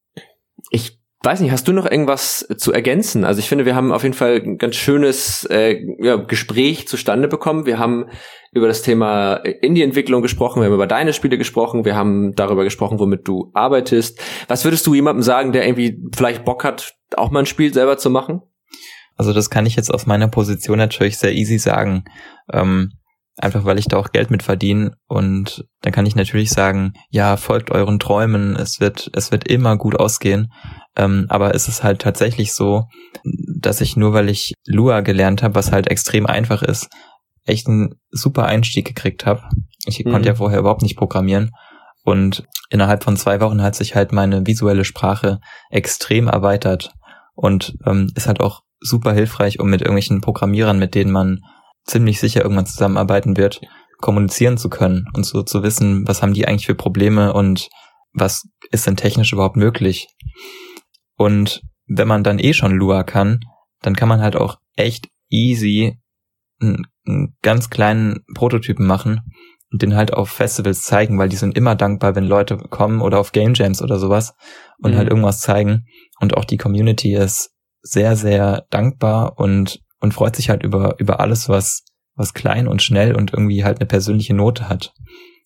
Ich weiß nicht, hast du noch irgendwas zu ergänzen? Also ich finde, wir haben auf jeden Fall ein ganz schönes äh, ja, Gespräch zustande bekommen. Wir haben über das Thema Indie-Entwicklung gesprochen, wir haben über deine Spiele gesprochen, wir haben darüber gesprochen, womit du arbeitest. Was würdest du jemandem sagen, der irgendwie vielleicht Bock hat, auch mal ein Spiel selber zu machen? Also das kann ich jetzt aus meiner Position natürlich sehr easy sagen. Ähm, einfach weil ich da auch Geld mit verdiene und dann kann ich natürlich sagen, ja, folgt euren Träumen, es wird, es wird immer gut ausgehen. Ähm, aber es ist halt tatsächlich so, dass ich nur weil ich Lua gelernt habe, was halt extrem einfach ist, echt einen super Einstieg gekriegt habe. Ich mhm. konnte ja vorher überhaupt nicht programmieren. Und innerhalb von zwei Wochen hat sich halt meine visuelle Sprache extrem erweitert und ähm, ist halt auch super hilfreich, um mit irgendwelchen Programmierern, mit denen man ziemlich sicher irgendwann zusammenarbeiten wird, kommunizieren zu können und so zu wissen, was haben die eigentlich für Probleme und was ist denn technisch überhaupt möglich. Und wenn man dann eh schon Lua kann, dann kann man halt auch echt easy einen, einen ganz kleinen Prototypen machen und den halt auf Festivals zeigen, weil die sind immer dankbar, wenn Leute kommen oder auf Game Jams oder sowas und mhm. halt irgendwas zeigen. Und auch die Community ist sehr, sehr dankbar und, und freut sich halt über, über alles, was, was klein und schnell und irgendwie halt eine persönliche Note hat.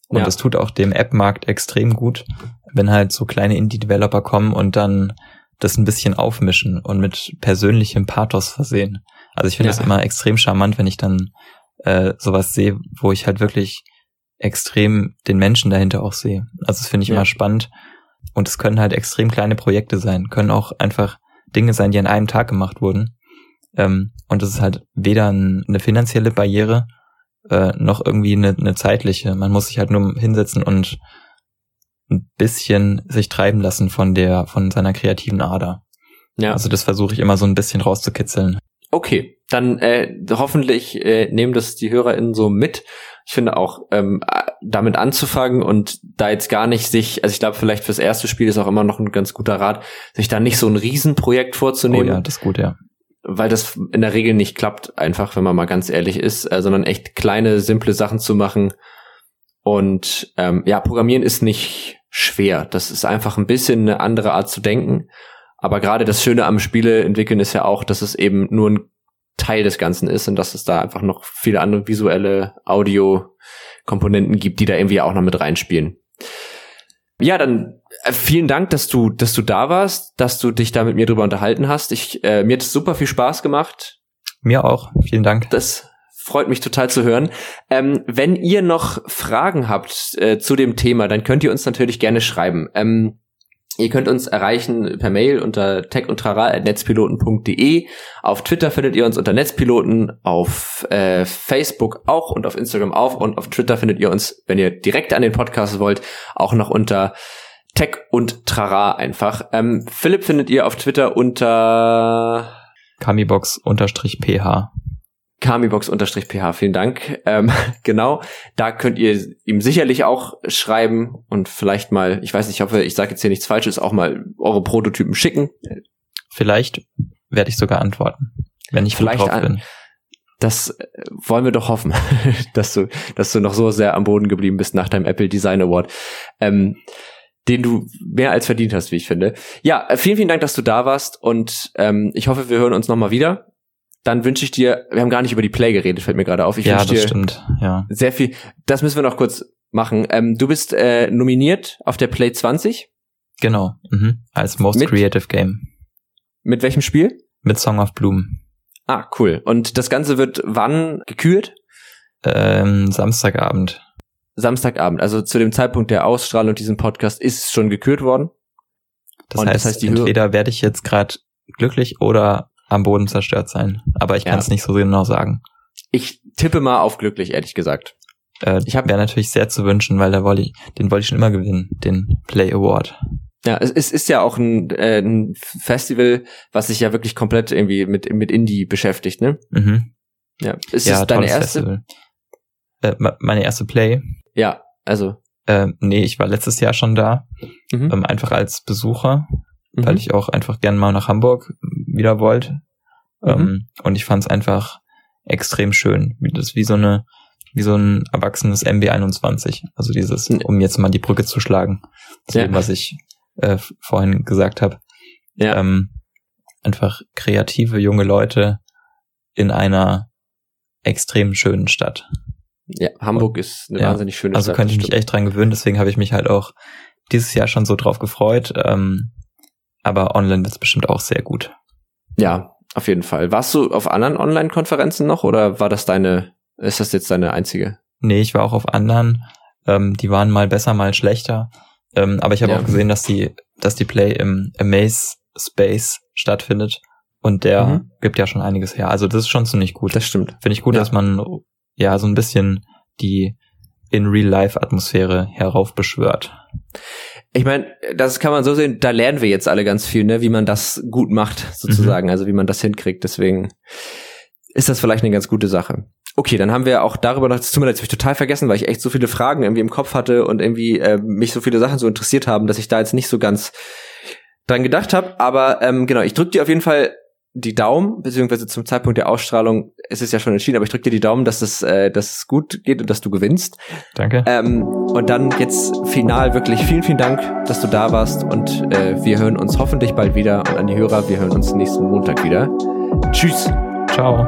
Und ja. das tut auch dem App-Markt extrem gut, wenn halt so kleine Indie-Developer kommen und dann das ein bisschen aufmischen und mit persönlichem Pathos versehen. Also ich finde es ja. immer extrem charmant, wenn ich dann äh, sowas sehe, wo ich halt wirklich extrem den Menschen dahinter auch sehe. Also das finde ich ja. immer spannend. Und es können halt extrem kleine Projekte sein, können auch einfach Dinge sein, die an einem Tag gemacht wurden. Ähm, und es ist halt weder eine finanzielle Barriere äh, noch irgendwie eine, eine zeitliche. Man muss sich halt nur hinsetzen und ein bisschen sich treiben lassen von der, von seiner kreativen Ader. Ja. Also das versuche ich immer so ein bisschen rauszukitzeln. Okay, dann äh, hoffentlich äh, nehmen das die HörerInnen so mit. Ich finde auch, ähm, damit anzufangen und da jetzt gar nicht sich, also ich glaube, vielleicht fürs erste Spiel ist auch immer noch ein ganz guter Rat, sich da nicht so ein Riesenprojekt vorzunehmen. Oh ja, das ist gut, ja. Weil das in der Regel nicht klappt, einfach, wenn man mal ganz ehrlich ist, äh, sondern echt kleine, simple Sachen zu machen. Und ähm, ja, Programmieren ist nicht schwer. Das ist einfach ein bisschen eine andere Art zu denken. Aber gerade das Schöne am Spiele entwickeln ist ja auch, dass es eben nur ein Teil des Ganzen ist und dass es da einfach noch viele andere visuelle Audio-Komponenten gibt, die da irgendwie auch noch mit reinspielen. Ja, dann vielen Dank, dass du, dass du da warst, dass du dich da mit mir drüber unterhalten hast. Ich, äh, mir hat es super viel Spaß gemacht. Mir auch. Vielen Dank. Das freut mich total zu hören. Ähm, wenn ihr noch Fragen habt äh, zu dem Thema, dann könnt ihr uns natürlich gerne schreiben. Ähm, Ihr könnt uns erreichen per Mail unter techundtrara.netzpiloten.de. Auf Twitter findet ihr uns unter Netzpiloten, auf äh, Facebook auch und auf Instagram auch und auf Twitter findet ihr uns, wenn ihr direkt an den Podcast wollt, auch noch unter Tech und Trara einfach. Ähm, Philipp findet ihr auf Twitter unter Kamibox-ph. Kamibox-ph, vielen Dank. Ähm, genau, da könnt ihr ihm sicherlich auch schreiben und vielleicht mal, ich weiß nicht, ich hoffe, ich sage jetzt hier nichts Falsches, auch mal eure Prototypen schicken. Vielleicht werde ich sogar antworten, wenn ich vielleicht drauf bin. Das äh, wollen wir doch hoffen, dass du, dass du noch so sehr am Boden geblieben bist nach deinem Apple Design Award. Ähm, den du mehr als verdient hast, wie ich finde. Ja, äh, vielen, vielen Dank, dass du da warst und ähm, ich hoffe, wir hören uns nochmal wieder. Dann wünsche ich dir, wir haben gar nicht über die Play geredet, fällt mir gerade auf. Ich ja, das dir stimmt. Ja. Sehr viel. Das müssen wir noch kurz machen. Ähm, du bist äh, nominiert auf der Play 20. Genau. Mhm. Als Most mit, Creative Game. Mit welchem Spiel? Mit Song of Bloom. Ah, cool. Und das Ganze wird wann gekürt? Ähm, Samstagabend. Samstagabend, also zu dem Zeitpunkt der Ausstrahlung diesem Podcast, ist es schon gekürt worden. Das, heißt, das heißt, entweder werde ich jetzt gerade glücklich oder am Boden zerstört sein. Aber ich kann es ja. nicht so genau sagen. Ich tippe mal auf glücklich, ehrlich gesagt. Äh, ich habe wäre natürlich sehr zu wünschen, weil da wollte ich, den wollte ich schon immer gewinnen, den Play Award. Ja, es, es ist ja auch ein, äh, ein Festival, was sich ja wirklich komplett irgendwie mit mit Indie beschäftigt, ne? Mhm. Ja, ist ja, es deine erste? Äh, meine erste Play. Ja, also. Äh, nee, ich war letztes Jahr schon da, mhm. ähm, einfach als Besucher, mhm. weil ich auch einfach gern mal nach Hamburg wieder wollte. Mhm. Ähm, und ich fand es einfach extrem schön, das wie so eine wie so ein erwachsenes MB21. Also dieses, um jetzt mal die Brücke zu schlagen, zu ja. dem, was ich äh, vorhin gesagt habe. Ja. Ähm, einfach kreative junge Leute in einer extrem schönen Stadt. Ja, Hamburg und, ist eine ja, wahnsinnig schöne also Stadt. Also könnte ich mich echt dran gewöhnen, deswegen habe ich mich halt auch dieses Jahr schon so drauf gefreut. Ähm, aber online wird es bestimmt auch sehr gut. Ja, auf jeden Fall. Warst du auf anderen Online-Konferenzen noch oder war das deine, ist das jetzt deine einzige? Nee, ich war auch auf anderen. Ähm, die waren mal besser, mal schlechter. Ähm, aber ich habe ja. auch gesehen, dass die, dass die Play im Amaze Space stattfindet. Und der mhm. gibt ja schon einiges her. Also das ist schon ziemlich gut. Das stimmt. Finde ich gut, ja. dass man ja so ein bisschen die in Real-Life-Atmosphäre heraufbeschwört. Ich meine, das kann man so sehen, da lernen wir jetzt alle ganz viel, ne, wie man das gut macht, sozusagen, mhm. also wie man das hinkriegt. Deswegen ist das vielleicht eine ganz gute Sache. Okay, dann haben wir auch darüber noch, das tut mir leid, habe ich total vergessen, weil ich echt so viele Fragen irgendwie im Kopf hatte und irgendwie äh, mich so viele Sachen so interessiert haben, dass ich da jetzt nicht so ganz dran gedacht habe. Aber ähm, genau, ich drücke dir auf jeden Fall die Daumen, beziehungsweise zum Zeitpunkt der Ausstrahlung ist es ja schon entschieden, aber ich drücke dir die Daumen, dass es, äh, dass es gut geht und dass du gewinnst. Danke. Ähm, und dann jetzt final wirklich vielen, vielen Dank, dass du da warst und äh, wir hören uns hoffentlich bald wieder und an die Hörer, wir hören uns nächsten Montag wieder. Tschüss. Ciao.